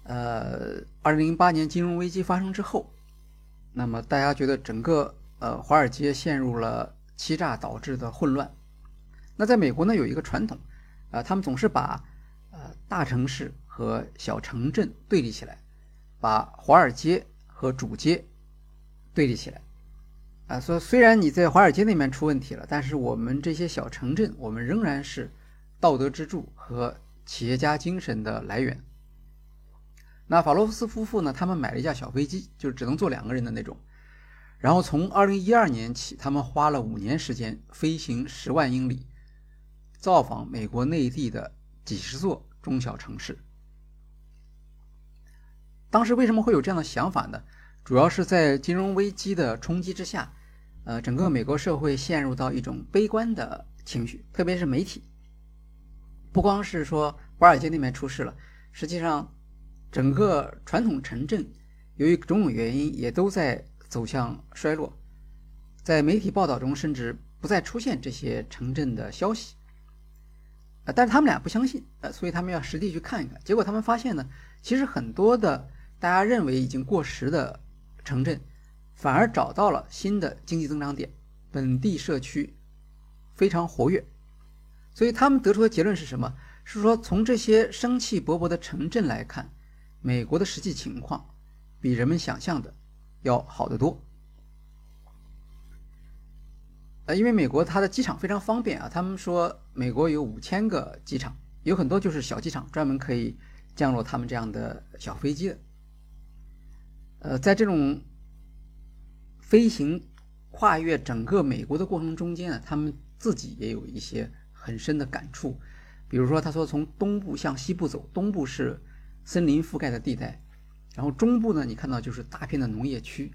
Speaker 1: 呃，二零零八年金融危机发生之后，那么大家觉得整个呃华尔街陷入了欺诈导致的混乱。那在美国呢，有一个传统，啊，他们总是把呃大城市和小城镇对立起来，把华尔街和主街对立起来。啊，说虽然你在华尔街那边出问题了，但是我们这些小城镇，我们仍然是道德支柱和企业家精神的来源。那法罗斯夫妇呢？他们买了一架小飞机，就只能坐两个人的那种。然后从二零一二年起，他们花了五年时间飞行十万英里，造访美国内地的几十座中小城市。当时为什么会有这样的想法呢？主要是在金融危机的冲击之下。呃，整个美国社会陷入到一种悲观的情绪，特别是媒体。不光是说华尔街那边出事了，实际上，整个传统城镇由于种种原因也都在走向衰落。在媒体报道中，甚至不再出现这些城镇的消息。呃，但是他们俩不相信，呃，所以他们要实地去看一看。结果他们发现呢，其实很多的大家认为已经过时的城镇。反而找到了新的经济增长点，本地社区非常活跃，所以他们得出的结论是什么？是说从这些生气勃勃的城镇来看，美国的实际情况比人们想象的要好得多。呃，因为美国它的机场非常方便啊，他们说美国有五千个机场，有很多就是小机场，专门可以降落他们这样的小飞机的。呃，在这种飞行跨越整个美国的过程中间呢，他们自己也有一些很深的感触。比如说，他说从东部向西部走，东部是森林覆盖的地带，然后中部呢，你看到就是大片的农业区，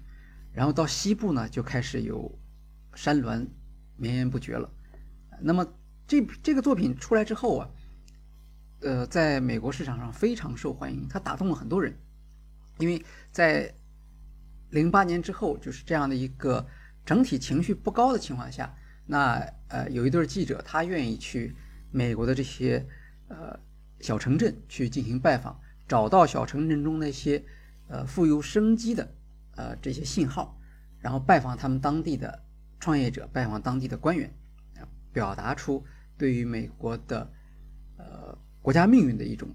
Speaker 1: 然后到西部呢就开始有山峦绵延不绝了。那么这这个作品出来之后啊，呃，在美国市场上非常受欢迎，它打动了很多人，因为在。零八年之后，就是这样的一个整体情绪不高的情况下，那呃有一对记者，他愿意去美国的这些呃小城镇去进行拜访，找到小城镇中那些呃富有生机的呃这些信号，然后拜访他们当地的创业者，拜访当地的官员，表达出对于美国的呃国家命运的一种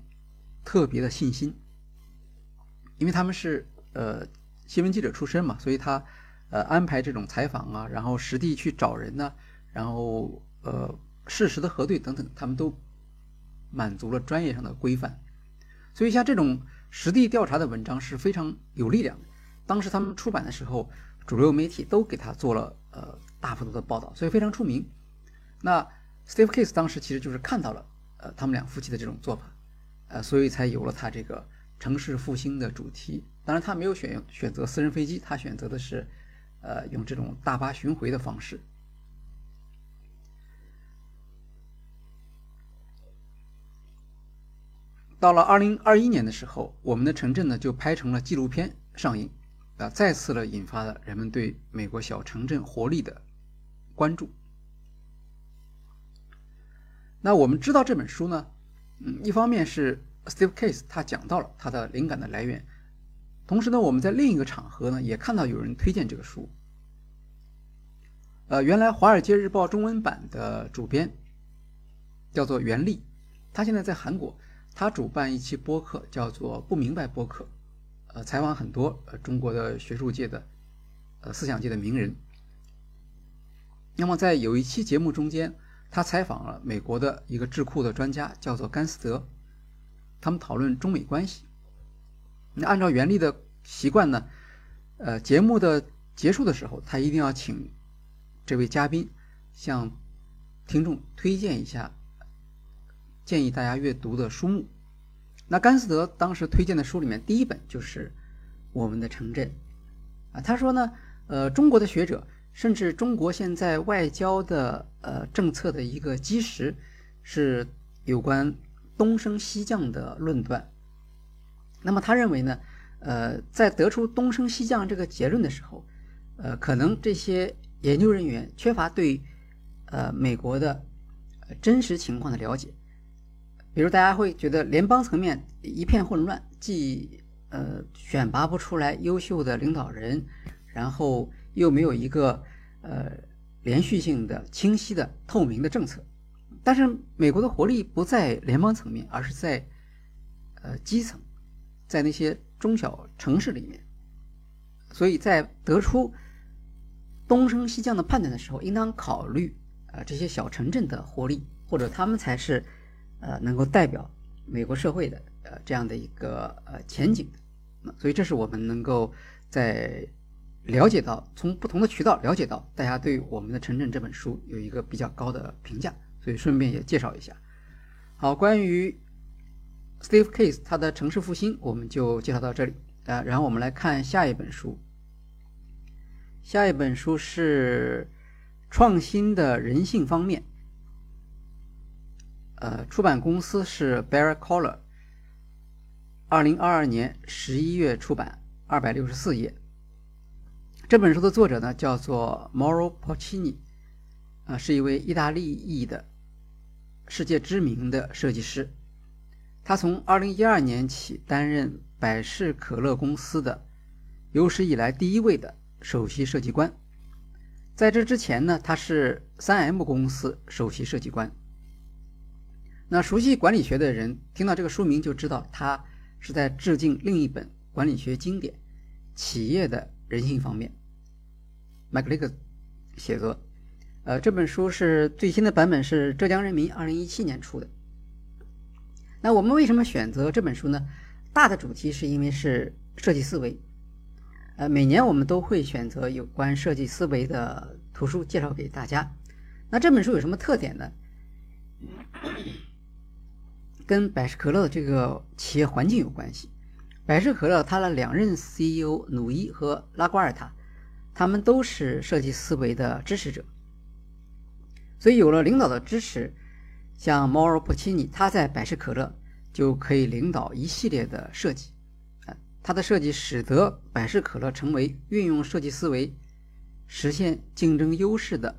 Speaker 1: 特别的信心，因为他们是呃。新闻记者出身嘛，所以他，呃，安排这种采访啊，然后实地去找人呢，然后呃，事实的核对等等，他们都满足了专业上的规范。所以像这种实地调查的文章是非常有力量的。当时他们出版的时候，主流媒体都给他做了呃大幅度的报道，所以非常出名。那 Steve Case 当时其实就是看到了呃他们两夫妻的这种做法，呃，所以才有了他这个城市复兴的主题。当然，他没有选用选择私人飞机，他选择的是呃用这种大巴巡回的方式。到了二零二一年的时候，我们的城镇呢就拍成了纪录片上映，啊，再次的引发了人们对美国小城镇活力的关注。那我们知道这本书呢，嗯，一方面是 Steve Case 他讲到了他的灵感的来源，同时呢，我们在另一个场合呢也看到有人推荐这个书。呃，原来《华尔街日报》中文版的主编叫做袁立，他现在在韩国。他主办一期播客，叫做“不明白播客”，呃，采访很多呃中国的学术界的、呃思想界的名人。那么在有一期节目中间，他采访了美国的一个智库的专家，叫做甘斯德，他们讨论中美关系。那按照原力的习惯呢，呃，节目的结束的时候，他一定要请这位嘉宾向听众推荐一下。建议大家阅读的书目，那甘斯德当时推荐的书里面，第一本就是《我们的城镇》啊。他说呢，呃，中国的学者，甚至中国现在外交的呃政策的一个基石，是有关东升西降的论断。那么他认为呢，呃，在得出东升西降这个结论的时候，呃，可能这些研究人员缺乏对呃美国的真实情况的了解。比如大家会觉得联邦层面一片混乱，既呃选拔不出来优秀的领导人，然后又没有一个呃连续性的、清晰的、透明的政策。但是美国的活力不在联邦层面，而是在呃基层，在那些中小城市里面。所以在得出东升西降的判断的时候，应当考虑呃这些小城镇的活力，或者他们才是。呃，能够代表美国社会的呃这样的一个呃前景的，所以这是我们能够在了解到从不同的渠道了解到大家对我们的城镇这本书有一个比较高的评价，所以顺便也介绍一下。好，关于 Steve Case 他的城市复兴，我们就介绍到这里啊，然后我们来看下一本书，下一本书是创新的人性方面。呃，出版公司是 BearCollar，二零二二年十一月出版，二百六十四页。这本书的作者呢叫做 Mauro Porcini，啊，是一位意大利裔的世界知名的设计师。他从二零一二年起担任百事可乐公司的有史以来第一位的首席设计官。在这之前呢，他是三 M 公司首席设计官。那熟悉管理学的人听到这个书名就知道，他是在致敬另一本管理学经典《企业的人性方面》。麦克雷格写作，呃，这本书是最新的版本，是浙江人民二零一七年出的。那我们为什么选择这本书呢？大的主题是因为是设计思维，呃，每年我们都会选择有关设计思维的图书介绍给大家。那这本书有什么特点呢？跟百事可乐的这个企业环境有关系。百事可乐它的两任 CEO 努伊和拉瓜尔塔，他们都是设计思维的支持者。所以有了领导的支持，像 Mauro p 奇尼，他在百事可乐就可以领导一系列的设计。啊，他的设计使得百事可乐成为运用设计思维实现竞争优势的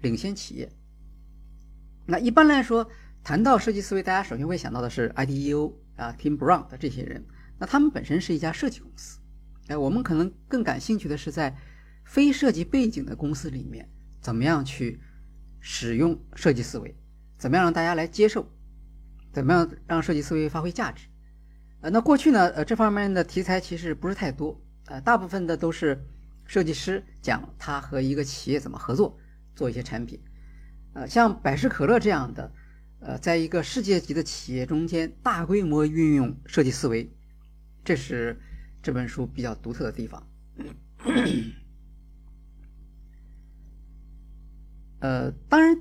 Speaker 1: 领先企业。那一般来说。谈到设计思维，大家首先会想到的是 IDEO 啊，Tim Brown 的这些人。那他们本身是一家设计公司。哎，我们可能更感兴趣的是在非设计背景的公司里面，怎么样去使用设计思维，怎么样让大家来接受，怎么样让设计思维发挥价值。呃，那过去呢，呃，这方面的题材其实不是太多。呃，大部分的都是设计师讲他和一个企业怎么合作做一些产品。呃，像百事可乐这样的。呃，在一个世界级的企业中间，大规模运用设计思维，这是这本书比较独特的地方。呃，当然，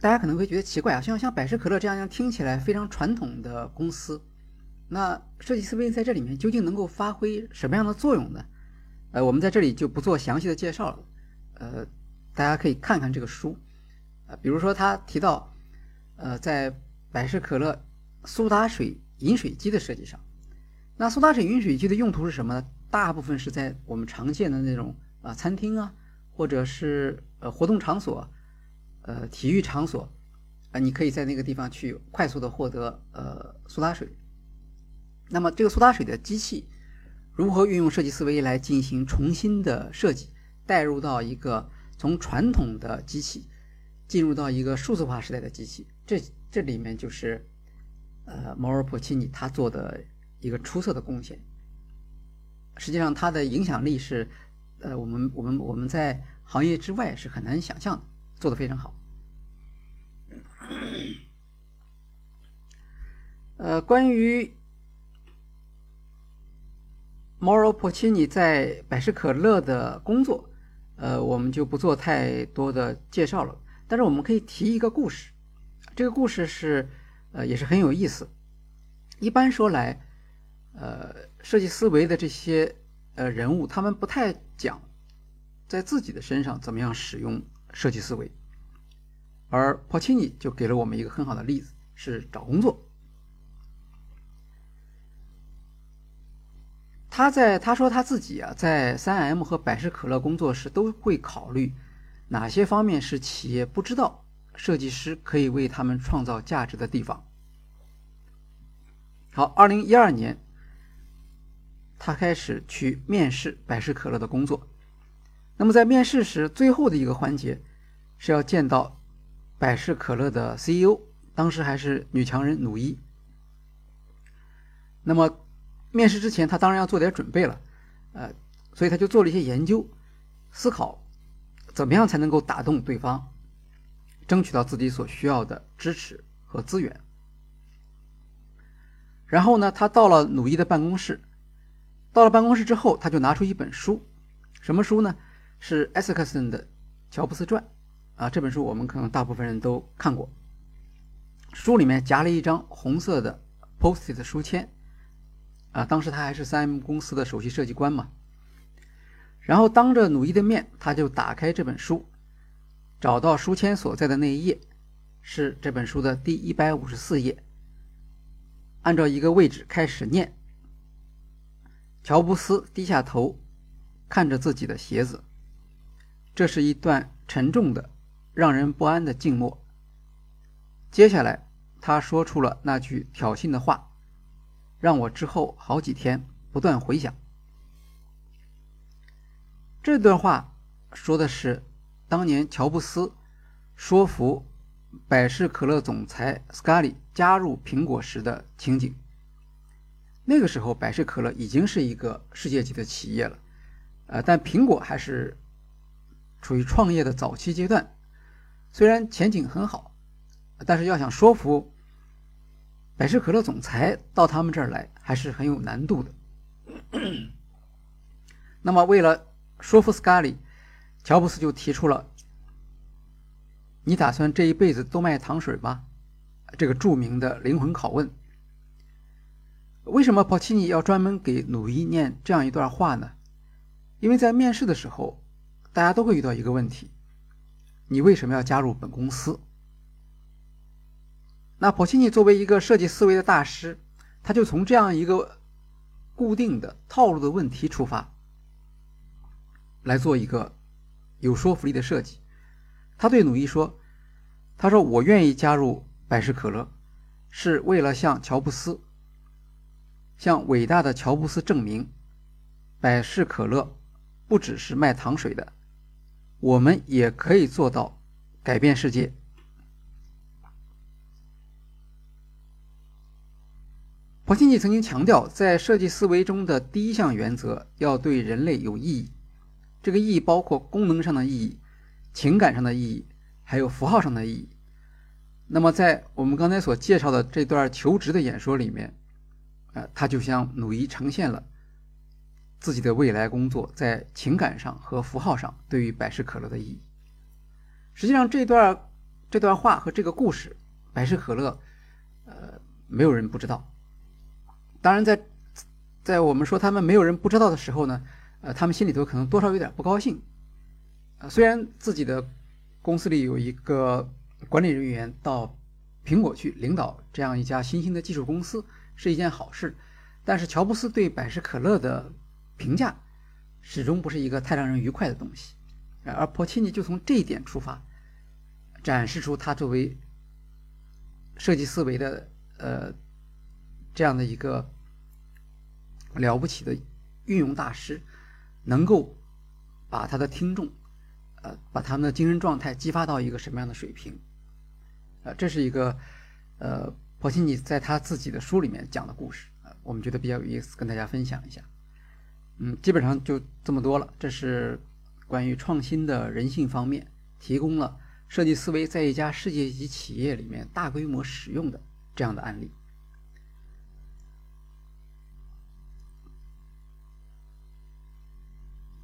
Speaker 1: 大家可能会觉得奇怪啊，像像百事可乐这样样听起来非常传统的公司，那设计思维在这里面究竟能够发挥什么样的作用呢？呃，我们在这里就不做详细的介绍了，呃，大家可以看看这个书，呃，比如说他提到，呃，在百事可乐苏打水饮水机的设计上，那苏打水饮水机的用途是什么呢？大部分是在我们常见的那种啊餐厅啊，或者是呃活动场所。呃，体育场所啊，你可以在那个地方去快速的获得呃苏打水。那么这个苏打水的机器如何运用设计思维来进行重新的设计，带入到一个从传统的机器进入到一个数字化时代的机器？这这里面就是呃摩尔普奇尼他做的一个出色的贡献。实际上，他的影响力是呃我们我们我们在行业之外是很难想象的，做的非常好。呃，关于毛罗·普奇尼在百事可乐的工作，呃，我们就不做太多的介绍了。但是我们可以提一个故事，这个故事是呃也是很有意思。一般说来，呃，设计思维的这些呃人物，他们不太讲在自己的身上怎么样使用设计思维。而 p o c i n i 就给了我们一个很好的例子，是找工作。他在他说他自己啊，在三 M 和百事可乐工作时，都会考虑哪些方面是企业不知道设计师可以为他们创造价值的地方。好，二零一二年，他开始去面试百事可乐的工作。那么在面试时，最后的一个环节是要见到。百事可乐的 CEO 当时还是女强人努伊。那么面试之前，他当然要做点准备了，呃，所以他就做了一些研究，思考怎么样才能够打动对方，争取到自己所需要的支持和资源。然后呢，他到了努伊的办公室，到了办公室之后，他就拿出一本书，什么书呢？是埃斯克森的《乔布斯传》。啊，这本书我们可能大部分人都看过。书里面夹了一张红色的 Post-it 书签，啊，当时他还是三 M 公司的首席设计官嘛。然后当着努伊的面，他就打开这本书，找到书签所在的那一页，是这本书的第一百五十四页。按照一个位置开始念。乔布斯低下头，看着自己的鞋子。这是一段沉重的。让人不安的静默。接下来，他说出了那句挑衅的话，让我之后好几天不断回想。这段话说的是当年乔布斯说服百事可乐总裁斯卡利加入苹果时的情景。那个时候，百事可乐已经是一个世界级的企业了，呃，但苹果还是处于创业的早期阶段。虽然前景很好，但是要想说服百事可乐总裁到他们这儿来，还是很有难度的。那么，为了说服斯卡里，乔布斯就提出了：“你打算这一辈子都卖糖水吗？”这个著名的灵魂拷问。为什么波奇尼要专门给努伊念这样一段话呢？因为在面试的时候，大家都会遇到一个问题。你为什么要加入本公司？那普奇尼作为一个设计思维的大师，他就从这样一个固定的套路的问题出发，来做一个有说服力的设计。他对努伊说：“他说我愿意加入百事可乐，是为了向乔布斯，向伟大的乔布斯证明，百事可乐不只是卖糖水的。”我们也可以做到改变世界。普契尼曾经强调，在设计思维中的第一项原则要对人类有意义。这个意义包括功能上的意义、情感上的意义，还有符号上的意义。那么，在我们刚才所介绍的这段求职的演说里面，呃，他就像努伊呈现了自己的未来工作在情感上和符号上对于百事可乐的意义。实际上，这段这段话和这个故事，百事可乐，呃，没有人不知道。当然，在在我们说他们没有人不知道的时候呢，呃，他们心里头可能多少有点不高兴。呃，虽然自己的公司里有一个管理人员到苹果去领导这样一家新兴的技术公司是一件好事，但是乔布斯对百事可乐的评价始终不是一个太让人愉快的东西。而波切尼就从这一点出发，展示出他作为设计思维的呃这样的一个了不起的运用大师，能够把他的听众呃把他们的精神状态激发到一个什么样的水平？呃，这是一个呃波切尼在他自己的书里面讲的故事啊，我们觉得比较有意思，跟大家分享一下。嗯，基本上就这么多了，这是。关于创新的人性方面，提供了设计思维在一家世界级企业里面大规模使用的这样的案例。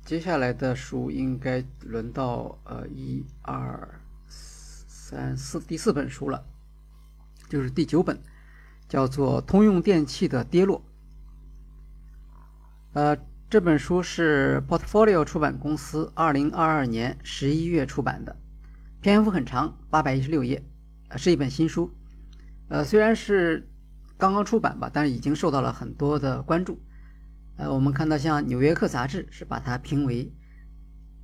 Speaker 1: 接下来的书应该轮到呃一二三四第四本书了，就是第九本，叫做《通用电气的跌落》。呃。这本书是 Portfolio 出版公司二零二二年十一月出版的，篇幅很长，八百一十六页，是一本新书。呃，虽然是刚刚出版吧，但是已经受到了很多的关注。呃，我们看到像《纽约客》杂志是把它评为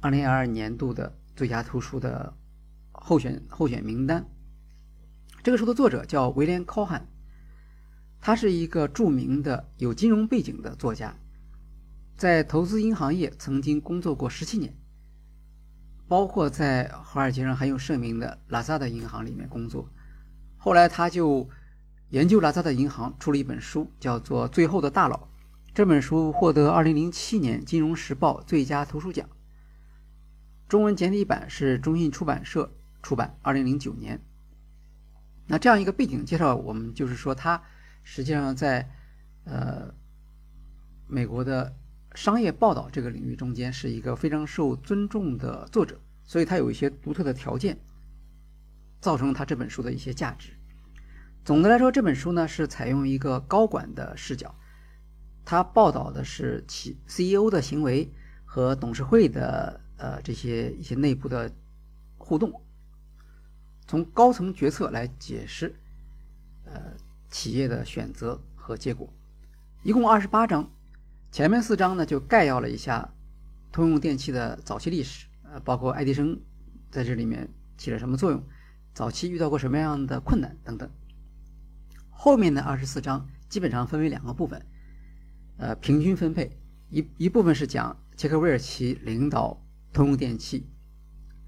Speaker 1: 二零二二年度的最佳图书的候选候选名单。这个书的作者叫威廉·科汉，他是一个著名的有金融背景的作家。在投资银行业曾经工作过十七年，包括在华尔街上很有盛名的拉萨的银行里面工作。后来他就研究拉萨的银行，出了一本书，叫做《最后的大佬》。这本书获得二零零七年《金融时报》最佳图书奖。中文简体版是中信出版社出版，二零零九年。那这样一个背景介绍，我们就是说，他实际上在呃美国的。商业报道这个领域中间是一个非常受尊重的作者，所以他有一些独特的条件，造成他这本书的一些价值。总的来说，这本书呢是采用一个高管的视角，他报道的是企 CEO 的行为和董事会的呃这些一些内部的互动，从高层决策来解释呃企业的选择和结果，一共二十八章。前面四章呢，就概要了一下通用电气的早期历史，呃，包括爱迪生在这里面起了什么作用，早期遇到过什么样的困难等等。后面的二十四章基本上分为两个部分，呃，平均分配，一一部分是讲杰克韦尔奇领导通用电气，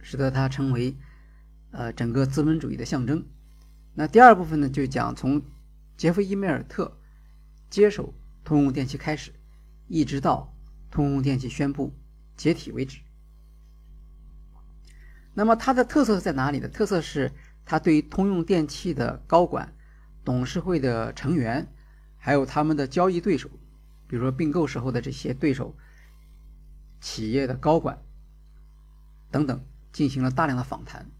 Speaker 1: 使得它成为呃整个资本主义的象征。那第二部分呢，就讲从杰夫伊梅尔特接手通用电气开始。一直到通用电气宣布解体为止。那么它的特色在哪里呢？特色是它对于通用电气的高管、董事会的成员，还有他们的交易对手，比如说并购时候的这些对手、企业的高管等等，进行了大量的访谈。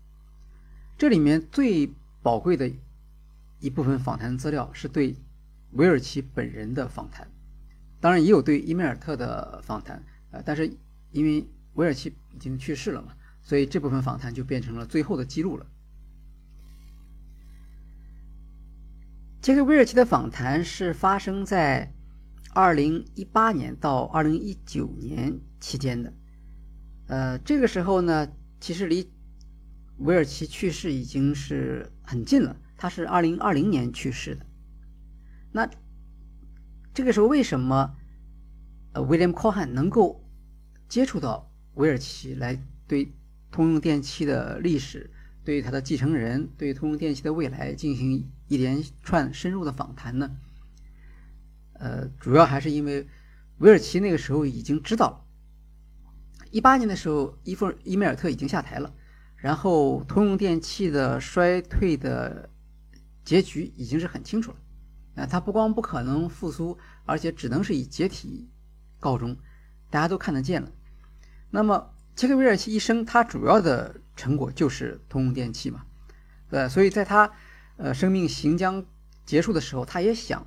Speaker 1: 这里面最宝贵的一部分访谈资料是对韦尔奇本人的访谈。当然也有对伊梅尔特的访谈，呃，但是因为韦尔奇已经去世了嘛，所以这部分访谈就变成了最后的记录了。杰克韦尔奇的访谈是发生在二零一八年到二零一九年期间的，呃，这个时候呢，其实离韦尔奇去世已经是很近了，他是二零二零年去世的，那。这个时候，为什么呃威廉·科汉能够接触到韦尔奇，来对通用电气的历史、对他的继承人、对通用电气的未来进行一连串深入的访谈呢？呃，主要还是因为韦尔奇那个时候已经知道了，一八年的时候，伊夫伊梅尔特已经下台了，然后通用电气的衰退的结局已经是很清楚了。啊，它不光不可能复苏，而且只能是以解体告终，大家都看得见了。那么切克韦尔奇一生，他主要的成果就是通用电气嘛，对，所以在他呃生命行将结束的时候，他也想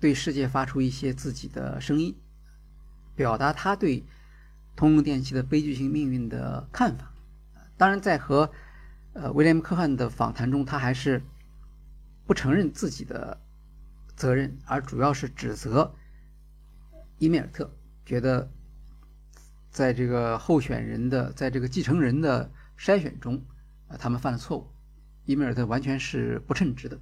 Speaker 1: 对世界发出一些自己的声音，表达他对通用电气的悲剧性命运的看法。当然，在和呃威廉姆科汉的访谈中，他还是。不承认自己的责任，而主要是指责伊梅尔特，觉得在这个候选人的在这个继承人的筛选中，呃，他们犯了错误，伊梅尔特完全是不称职的。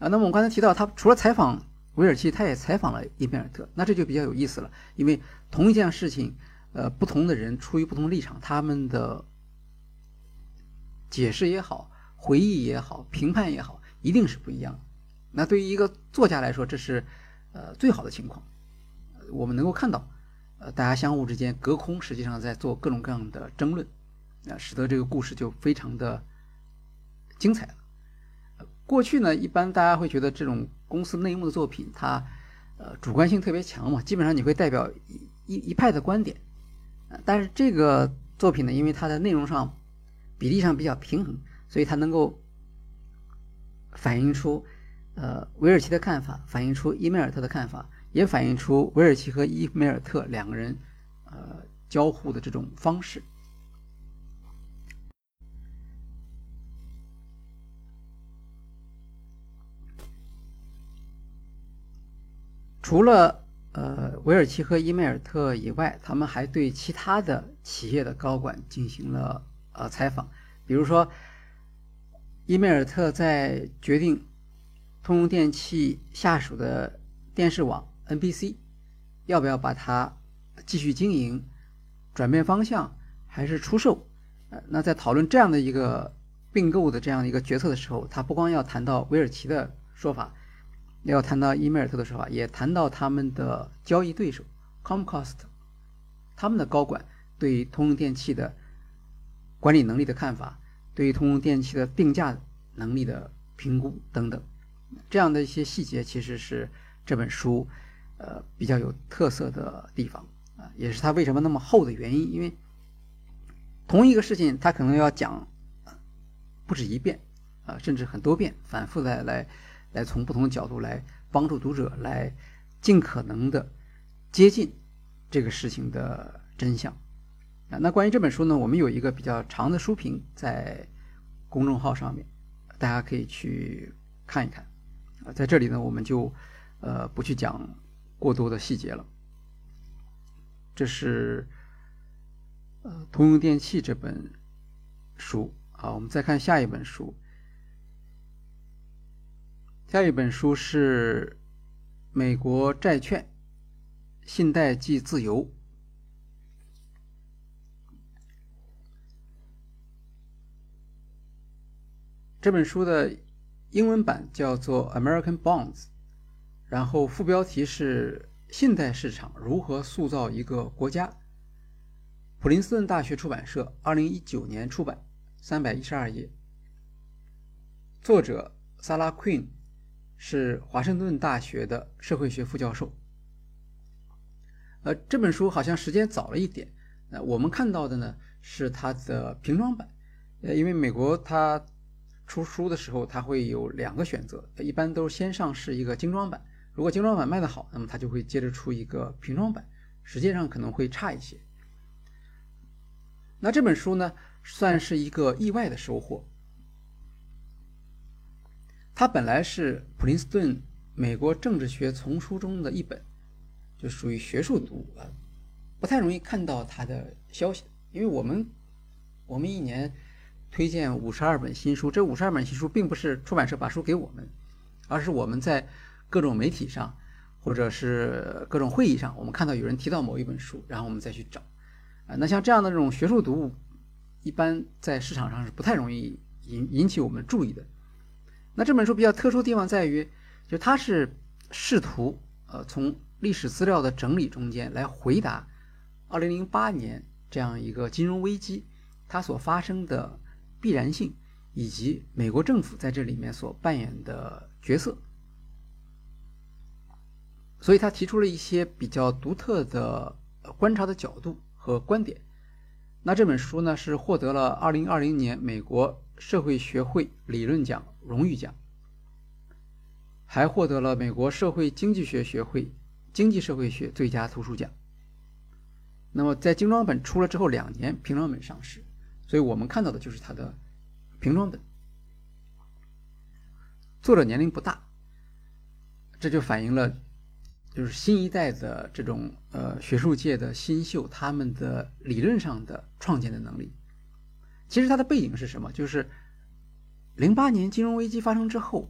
Speaker 1: 啊，那么我们刚才提到，他除了采访韦尔奇，他也采访了伊梅尔特，那这就比较有意思了，因为同一件事情，呃，不同的人出于不同立场，他们的解释也好。回忆也好，评判也好，一定是不一样。那对于一个作家来说，这是呃最好的情况。我们能够看到，呃，大家相互之间隔空，实际上在做各种各样的争论，啊，使得这个故事就非常的精彩。过去呢，一般大家会觉得这种公司内幕的作品，它呃主观性特别强嘛，基本上你会代表一一一派的观点。但是这个作品呢，因为它的内容上比例上比较平衡。所以它能够反映出，呃，韦尔奇的看法，反映出伊梅尔特的看法，也反映出韦尔奇和伊梅尔特两个人，呃，交互的这种方式。除了呃韦尔奇和伊梅尔特以外，他们还对其他的企业的高管进行了呃采访，比如说。伊梅尔特在决定通用电气下属的电视网 NBC 要不要把它继续经营、转变方向还是出售。呃，那在讨论这样的一个并购的这样一个决策的时候，他不光要谈到韦尔奇的说法，要谈到伊梅尔特的说法，也谈到他们的交易对手 Comcast 他们的高管对通用电气的管理能力的看法。对于通用电气的定价能力的评估等等，这样的一些细节，其实是这本书呃比较有特色的地方啊，也是它为什么那么厚的原因。因为同一个事情，它可能要讲不止一遍啊，甚至很多遍，反复的来来从不同的角度来帮助读者来尽可能的接近这个事情的真相。啊，那关于这本书呢，我们有一个比较长的书评在公众号上面，大家可以去看一看。啊，在这里呢，我们就呃不去讲过多的细节了。这是呃通用电气这本书。啊，我们再看下一本书。下一本书是美国债券信贷即自由。这本书的英文版叫做《American Bonds》，然后副标题是“信贷市场如何塑造一个国家”。普林斯顿大学出版社，二零一九年出版，三百一十二页。作者萨拉· Queen 是华盛顿大学的社会学副教授。呃，这本书好像时间早了一点。呃，我们看到的呢是它的平装版。呃，因为美国它。出书的时候，它会有两个选择，一般都是先上市一个精装版。如果精装版卖得好，那么它就会接着出一个平装版，实际上可能会差一些。那这本书呢，算是一个意外的收获。它本来是普林斯顿美国政治学丛书中的一本，就属于学术读物啊，不太容易看到它的消息，因为我们我们一年。推荐五十二本新书，这五十二本新书并不是出版社把书给我们，而是我们在各种媒体上或者是各种会议上，我们看到有人提到某一本书，然后我们再去找。啊，那像这样的这种学术读物，一般在市场上是不太容易引引起我们注意的。那这本书比较特殊的地方在于，就它是试图呃从历史资料的整理中间来回答二零零八年这样一个金融危机它所发生的。必然性，以及美国政府在这里面所扮演的角色。所以他提出了一些比较独特的观察的角度和观点。那这本书呢是获得了二零二零年美国社会学会理论奖荣誉奖，还获得了美国社会经济学学会经济社会学最佳图书奖。那么在精装本出了之后两年，平装本上市，所以我们看到的就是它的平装本。作者年龄不大，这就反映了。就是新一代的这种呃学术界的新秀，他们的理论上的创建的能力，其实它的背景是什么？就是零八年金融危机发生之后，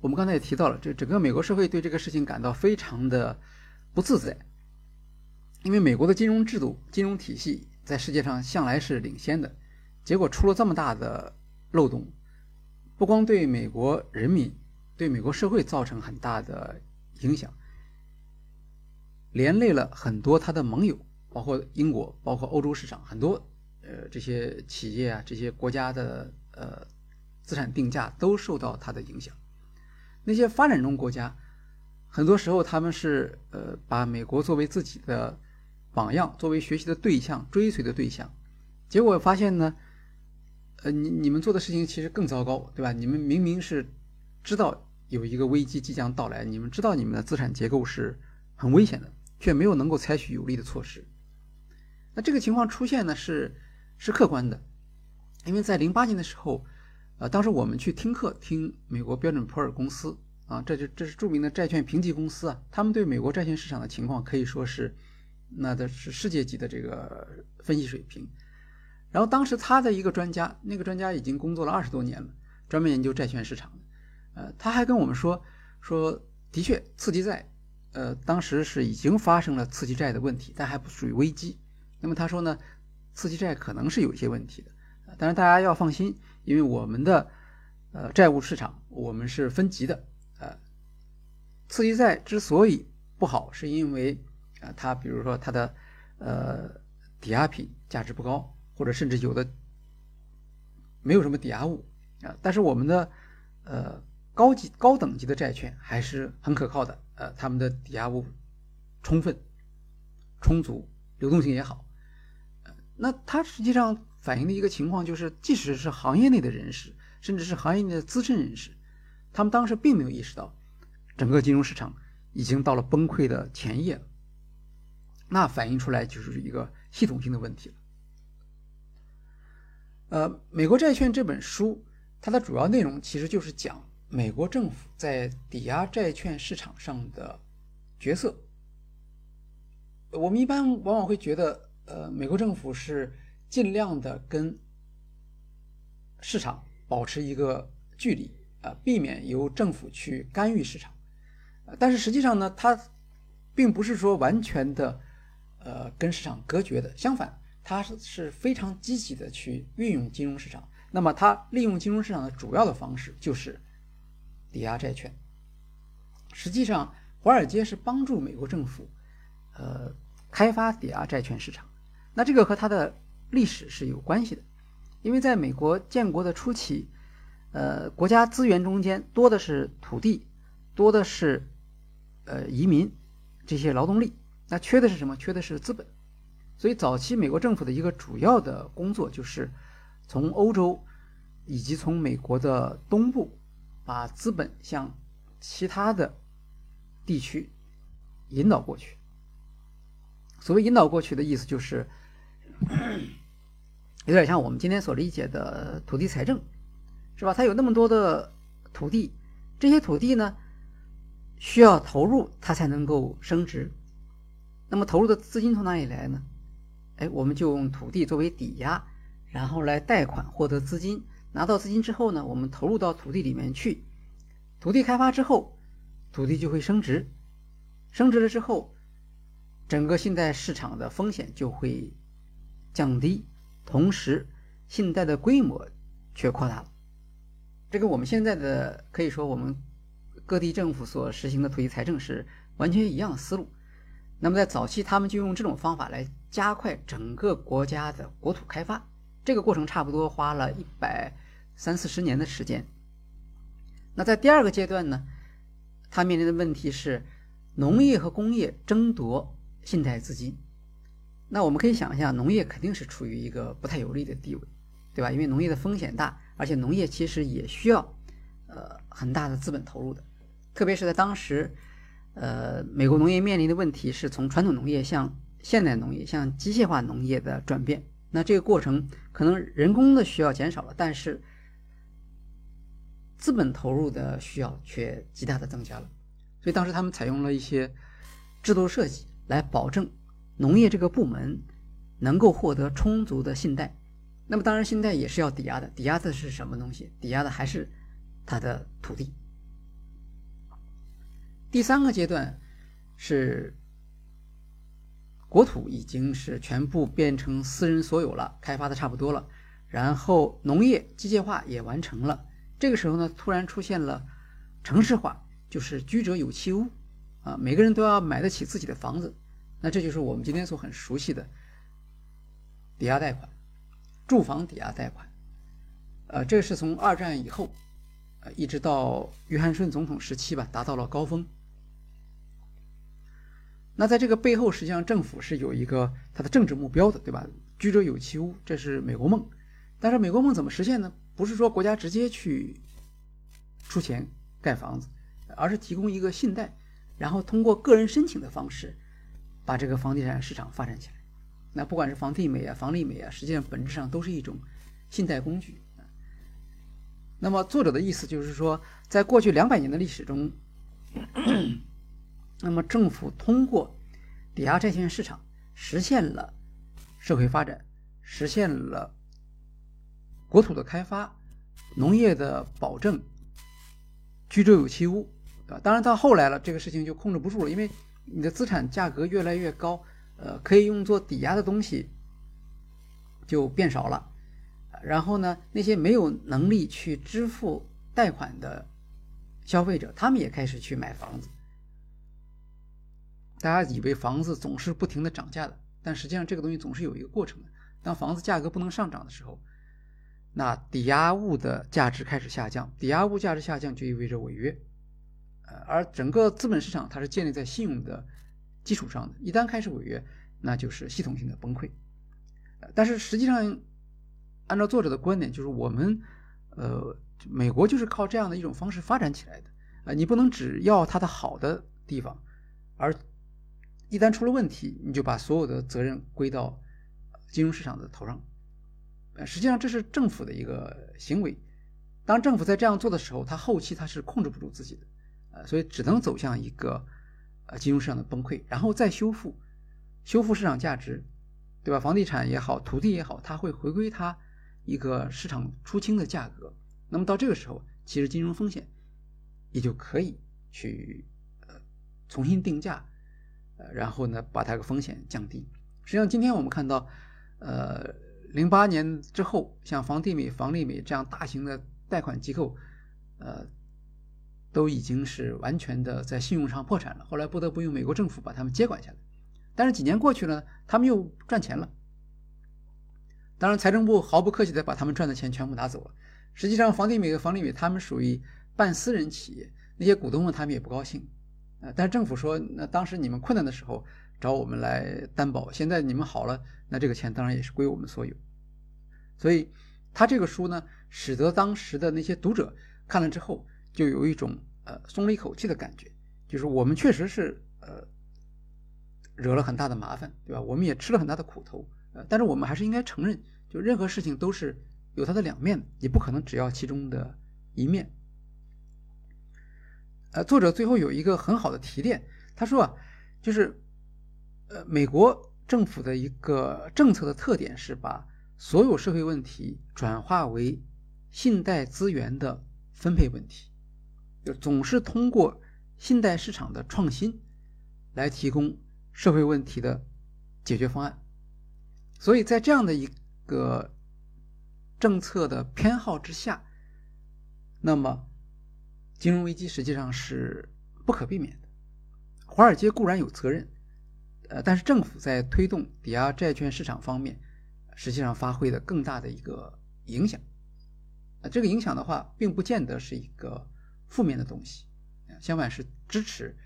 Speaker 1: 我们刚才也提到了，这整个美国社会对这个事情感到非常的不自在，因为美国的金融制度、金融体系在世界上向来是领先的，结果出了这么大的漏洞，不光对美国人民、对美国社会造成很大的影响。连累了很多他的盟友，包括英国，包括欧洲市场，很多呃这些企业啊，这些国家的呃资产定价都受到它的影响。那些发展中国家，很多时候他们是呃把美国作为自己的榜样，作为学习的对象、追随的对象，结果发现呢，呃你你们做的事情其实更糟糕，对吧？你们明明是知道有一个危机即将到来，你们知道你们的资产结构是很危险的。却没有能够采取有力的措施。那这个情况出现呢，是是客观的，因为在零八年的时候，呃，当时我们去听课，听美国标准普尔公司啊，这就这是著名的债券评级公司啊，他们对美国债券市场的情况可以说是那的是世界级的这个分析水平。然后当时他的一个专家，那个专家已经工作了二十多年了，专门研究债券市场呃，他还跟我们说说，的确刺激债。呃，当时是已经发生了刺激债的问题，但还不属于危机。那么他说呢，次级债可能是有一些问题的，但是大家要放心，因为我们的呃债务市场我们是分级的。呃，次级债之所以不好，是因为啊，它比如说它的呃抵押品价值不高，或者甚至有的没有什么抵押物啊，但是我们的呃高级高等级的债券还是很可靠的。呃，他们的抵押物充分、充足，流动性也好。那它实际上反映的一个情况就是，即使是行业内的人士，甚至是行业内的资深人士，他们当时并没有意识到，整个金融市场已经到了崩溃的前夜。那反映出来就是一个系统性的问题了。呃，《美国债券》这本书，它的主要内容其实就是讲。美国政府在抵押债券市场上的角色，我们一般往往会觉得，呃，美国政府是尽量的跟市场保持一个距离，啊，避免由政府去干预市场。但是实际上呢，它并不是说完全的，呃，跟市场隔绝的。相反，它是是非常积极的去运用金融市场。那么，它利用金融市场的主要的方式就是。抵押债券，实际上，华尔街是帮助美国政府，呃，开发抵押债券市场。那这个和它的历史是有关系的，因为在美国建国的初期，呃，国家资源中间多的是土地，多的是呃移民这些劳动力，那缺的是什么？缺的是资本。所以，早期美国政府的一个主要的工作就是从欧洲以及从美国的东部。把资本向其他的地区引导过去。所谓引导过去的意思，就是 有点像我们今天所理解的土地财政，是吧？它有那么多的土地，这些土地呢需要投入，它才能够升值。那么投入的资金从哪里来呢？哎，我们就用土地作为抵押，然后来贷款获得资金。拿到资金之后呢，我们投入到土地里面去，土地开发之后，土地就会升值，升值了之后，整个信贷市场的风险就会降低，同时信贷的规模却扩大了。这跟我们现在的可以说我们各地政府所实行的土地财政是完全一样的思路。那么在早期，他们就用这种方法来加快整个国家的国土开发，这个过程差不多花了一百。三四十年的时间。那在第二个阶段呢，他面临的问题是农业和工业争夺信贷资金。那我们可以想一下，农业肯定是处于一个不太有利的地位，对吧？因为农业的风险大，而且农业其实也需要呃很大的资本投入的，特别是在当时，呃，美国农业面临的问题是从传统农业向现代农业、向机械化农业的转变。那这个过程可能人工的需要减少了，但是资本投入的需要却极大的增加了。所以当时他们采用了一些制度设计来保证。农业这个部门能够获得充足的信贷，那么当然信贷也是要抵押的，抵押的是什么东西？抵押的还是他的土地。第三个阶段是国土已经是全部变成私人所有了，开发的差不多了，然后农业机械化也完成了。这个时候呢，突然出现了城市化，就是居者有其屋啊，每个人都要买得起自己的房子。那这就是我们今天所很熟悉的抵押贷款，住房抵押贷款。呃，这是从二战以后，呃，一直到约翰逊总统时期吧，达到了高峰。那在这个背后，实际上政府是有一个它的政治目标的，对吧？居者有其屋，这是美国梦。但是美国梦怎么实现呢？不是说国家直接去出钱盖房子，而是提供一个信贷，然后通过个人申请的方式。把这个房地产市场发展起来，那不管是房地美啊、房利美啊，实际上本质上都是一种信贷工具。那么作者的意思就是说，在过去两百年的历史中，那么政府通过抵押债券市场实现了社会发展，实现了国土的开发、农业的保证、居者有其屋，啊，当然到后来了，这个事情就控制不住了，因为。你的资产价格越来越高，呃，可以用作抵押的东西就变少了，然后呢，那些没有能力去支付贷款的消费者，他们也开始去买房子。大家以为房子总是不停的涨价的，但实际上这个东西总是有一个过程的。当房子价格不能上涨的时候，那抵押物的价值开始下降，抵押物价值下降就意味着违约。呃，而整个资本市场它是建立在信用的基础上的，一旦开始违约，那就是系统性的崩溃。呃但是实际上，按照作者的观点，就是我们，呃，美国就是靠这样的一种方式发展起来的。啊，你不能只要它的好的地方，而一旦出了问题，你就把所有的责任归到金融市场的头上。呃，实际上这是政府的一个行为。当政府在这样做的时候，它后期它是控制不住自己的。呃，所以只能走向一个呃金融市场的崩溃，然后再修复，修复市场价值，对吧？房地产也好，土地也好，它会回归它一个市场出清的价格。那么到这个时候，其实金融风险也就可以去呃重新定价，呃，然后呢把它的风险降低。实际上，今天我们看到，呃，零八年之后，像房地美、房利美这样大型的贷款机构，呃。都已经是完全的在信用上破产了，后来不得不用美国政府把他们接管下来。但是几年过去了，他们又赚钱了。当然，财政部毫不客气的把他们赚的钱全部拿走了。实际上，房地美和房利美他们属于半私人企业，那些股东们他们也不高兴。呃，但是政府说，那当时你们困难的时候找我们来担保，现在你们好了，那这个钱当然也是归我们所有。所以，他这个书呢，使得当时的那些读者看了之后。就有一种呃松了一口气的感觉，就是我们确实是呃惹了很大的麻烦，对吧？我们也吃了很大的苦头，呃，但是我们还是应该承认，就任何事情都是有它的两面的，你不可能只要其中的一面。呃，作者最后有一个很好的提炼，他说啊，就是呃美国政府的一个政策的特点是把所有社会问题转化为信贷资源的分配问题。就总是通过信贷市场的创新来提供社会问题的解决方案，所以在这样的一个政策的偏好之下，那么金融危机实际上是不可避免的。华尔街固然有责任，呃，但是政府在推动抵押债券市场方面，实际上发挥的更大的一个影响。这个影响的话，并不见得是一个负面的东西，相反是支持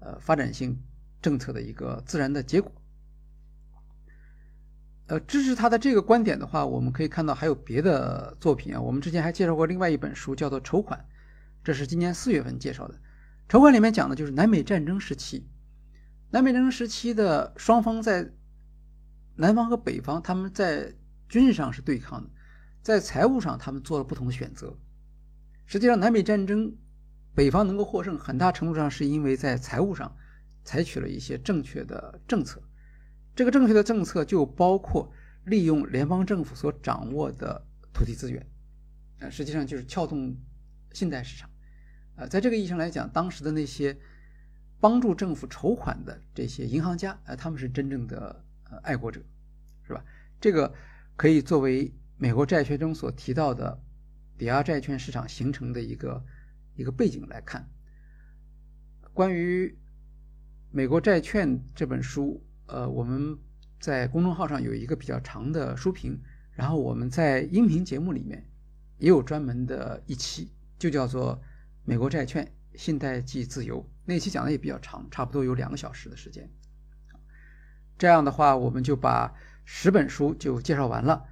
Speaker 1: 呃发展性政策的一个自然的结果。呃，支持他的这个观点的话，我们可以看到还有别的作品啊。我们之前还介绍过另外一本书，叫做《筹款》，这是今年四月份介绍的。《筹款》里面讲的就是南北战争时期，南北战争时期的双方在南方和北方，他们在军事上是对抗的，在财务上他们做了不同的选择。实际上，南北战争北方能够获胜，很大程度上是因为在财务上采取了一些正确的政策。这个正确的政策就包括利用联邦政府所掌握的土地资源，呃，实际上就是撬动信贷市场，呃，在这个意义上来讲，当时的那些帮助政府筹款的这些银行家，呃，他们是真正的呃爱国者，是吧？这个可以作为美国债券中所提到的抵押债券市场形成的一个一个背景来看。关于《美国债券》这本书。呃，我们在公众号上有一个比较长的书评，然后我们在音频节目里面也有专门的一期，就叫做《美国债券：信贷即自由》。那期讲的也比较长，差不多有两个小时的时间。这样的话，我们就把十本书就介绍完了。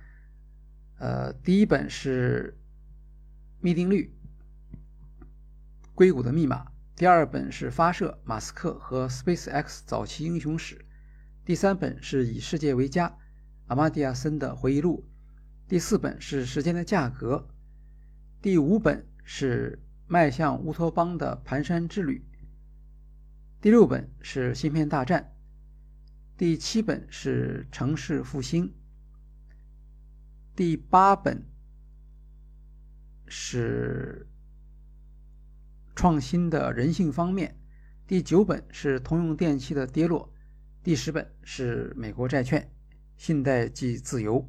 Speaker 1: 呃，第一本是《密定律：硅谷的密码》，第二本是《发射：马斯克和 SpaceX 早期英雄史》。第三本是以世界为家，阿玛蒂亚森的回忆录；第四本是时间的价格；第五本是迈向乌托邦的蹒跚之旅；第六本是芯片大战；第七本是城市复兴；第八本是创新的人性方面；第九本是通用电气的跌落。第十本是美国债券，信贷即自由。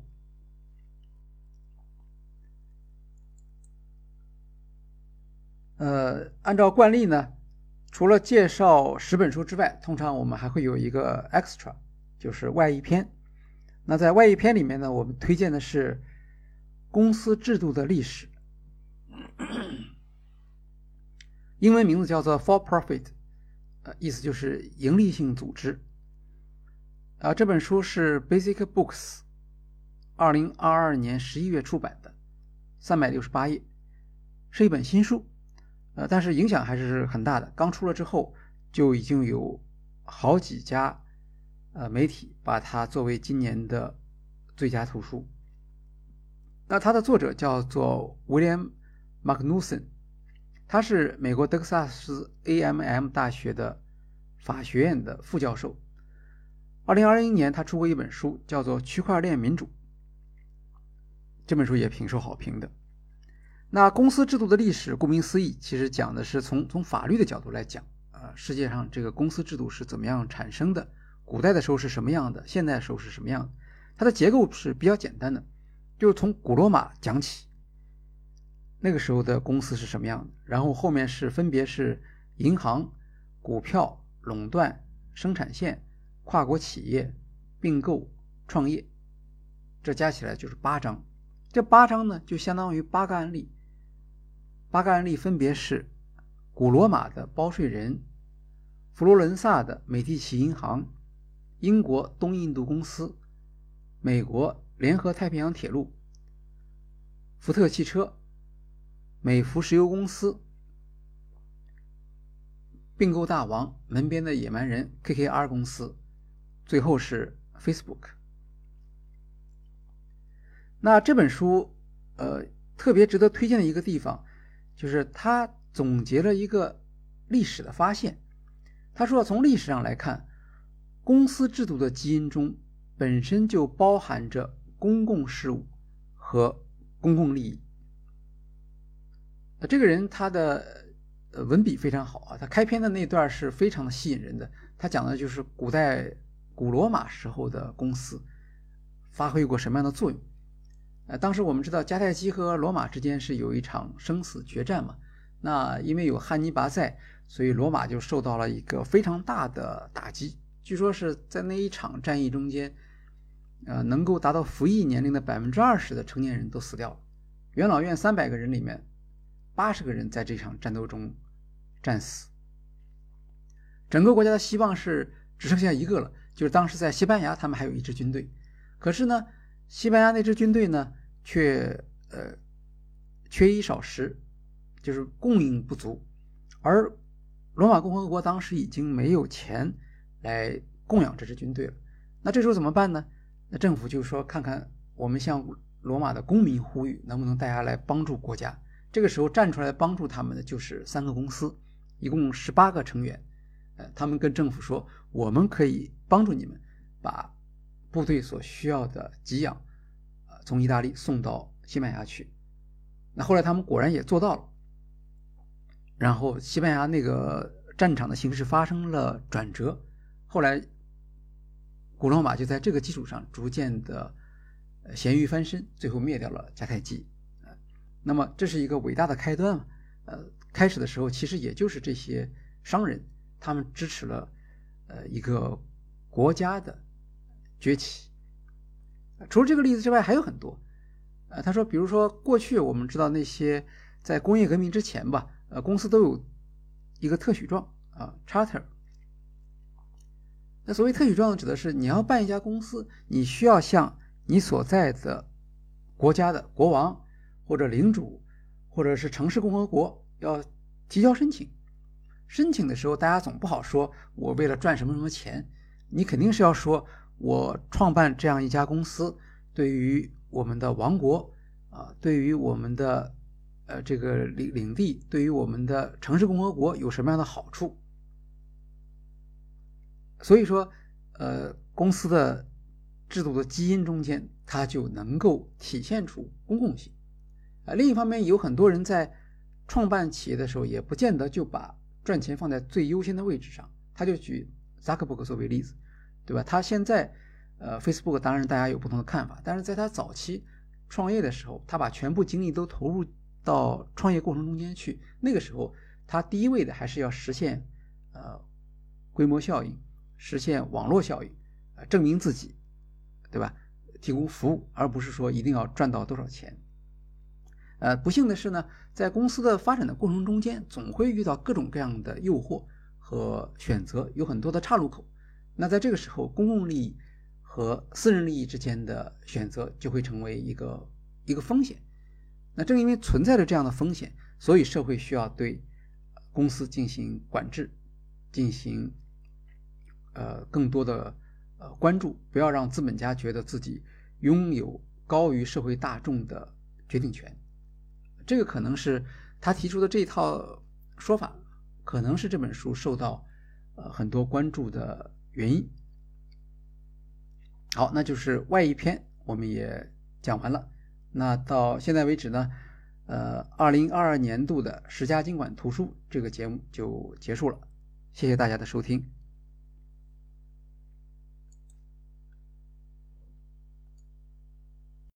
Speaker 1: 呃，按照惯例呢，除了介绍十本书之外，通常我们还会有一个 extra，就是外译篇。那在外译篇里面呢，我们推荐的是公司制度的历史，英文名字叫做 For Profit，呃，意思就是盈利性组织。啊，这本书是 Basic Books 二零二二年十一月出版的，三百六十八页，是一本新书。呃，但是影响还是很大的。刚出了之后，就已经有好几家呃媒体把它作为今年的最佳图书。那它的作者叫做 William Magnuson，他是美国德克萨斯 A&M 大学的法学院的副教授。二零二一年，他出过一本书，叫做《区块链民主》。这本书也挺受好评的。那公司制度的历史，顾名思义，其实讲的是从从法律的角度来讲，啊，世界上这个公司制度是怎么样产生的？古代的时候是什么样的？现代的时候是什么样的？它的结构是比较简单的，就是从古罗马讲起，那个时候的公司是什么样的？然后后面是分别是银行、股票、垄断、生产线。跨国企业并购创业，这加起来就是八章。这八章呢，就相当于八个案例。八个案例分别是：古罗马的包税人、佛罗伦萨的美第奇银行、英国东印度公司、美国联合太平洋铁路、福特汽车、美孚石油公司、并购大王门边的野蛮人 KKR 公司。最后是 Facebook。那这本书，呃，特别值得推荐的一个地方，就是他总结了一个历史的发现。他说，从历史上来看，公司制度的基因中本身就包含着公共事务和公共利益。这个人他的呃文笔非常好啊，他开篇的那段是非常的吸引人的。他讲的就是古代。古罗马时候的公司发挥过什么样的作用？呃，当时我们知道迦太基和罗马之间是有一场生死决战嘛。那因为有汉尼拔在，所以罗马就受到了一个非常大的打击。据说是在那一场战役中间，呃，能够达到服役年龄的百分之二十的成年人都死掉了，元老院三百个人里面，八十个人在这场战斗中战死。整个国家的希望是只剩下一个了，就是当时在西班牙，他们还有一支军队。可是呢，西班牙那支军队呢，却呃缺衣少食，就是供应不足。而罗马共和国当时已经没有钱来供养这支军队了。那这时候怎么办呢？那政府就说，看看我们向罗马的公民呼吁，能不能大家来帮助国家？这个时候站出来帮助他们的就是三个公司，一共十八个成员。呃，他们跟政府说，我们可以帮助你们把部队所需要的给养，呃，从意大利送到西班牙去。那后来他们果然也做到了。然后西班牙那个战场的形势发生了转折，后来古罗马就在这个基础上逐渐的咸鱼翻身，最后灭掉了迦太基。那么这是一个伟大的开端呃，开始的时候其实也就是这些商人。他们支持了，呃，一个国家的崛起。除了这个例子之外，还有很多。呃，他说，比如说，过去我们知道那些在工业革命之前吧，呃，公司都有一个特许状啊，charter。那所谓特许状指的是你要办一家公司，你需要向你所在的国家的国王或者领主或者是城市共和国要提交申请。申请的时候，大家总不好说，我为了赚什么什么钱，你肯定是要说，我创办这样一家公司，对于我们的王国啊，对于我们的呃这个领领地，对于我们的城市共和国有什么样的好处？所以说，呃，公司的制度的基因中间，它就能够体现出公共性啊。另一方面，有很多人在创办企业的时候，也不见得就把赚钱放在最优先的位置上，他就举扎克伯格作为例子，对吧？他现在，呃，Facebook 当然大家有不同的看法，但是在他早期创业的时候，他把全部精力都投入到创业过程中间去。那个时候，他第一位的还是要实现呃规模效应，实现网络效应，呃，证明自己，对吧？提供服务，而不是说一定要赚到多少钱。呃，不幸的是呢，在公司的发展的过程中间，总会遇到各种各样的诱惑和选择，有很多的岔路口。那在这个时候，公共利益和私人利益之间的选择就会成为一个一个风险。那正因为存在着这样的风险，所以社会需要对公司进行管制，进行呃更多的呃关注，不要让资本家觉得自己拥有高于社会大众的决定权。这个可能是他提出的这一套说法，可能是这本书受到呃很多关注的原因。好，那就是外一篇我们也讲完了。那到现在为止呢，呃，二零二二年度的十佳经管图书这个节目就结束了。谢谢大家的收听。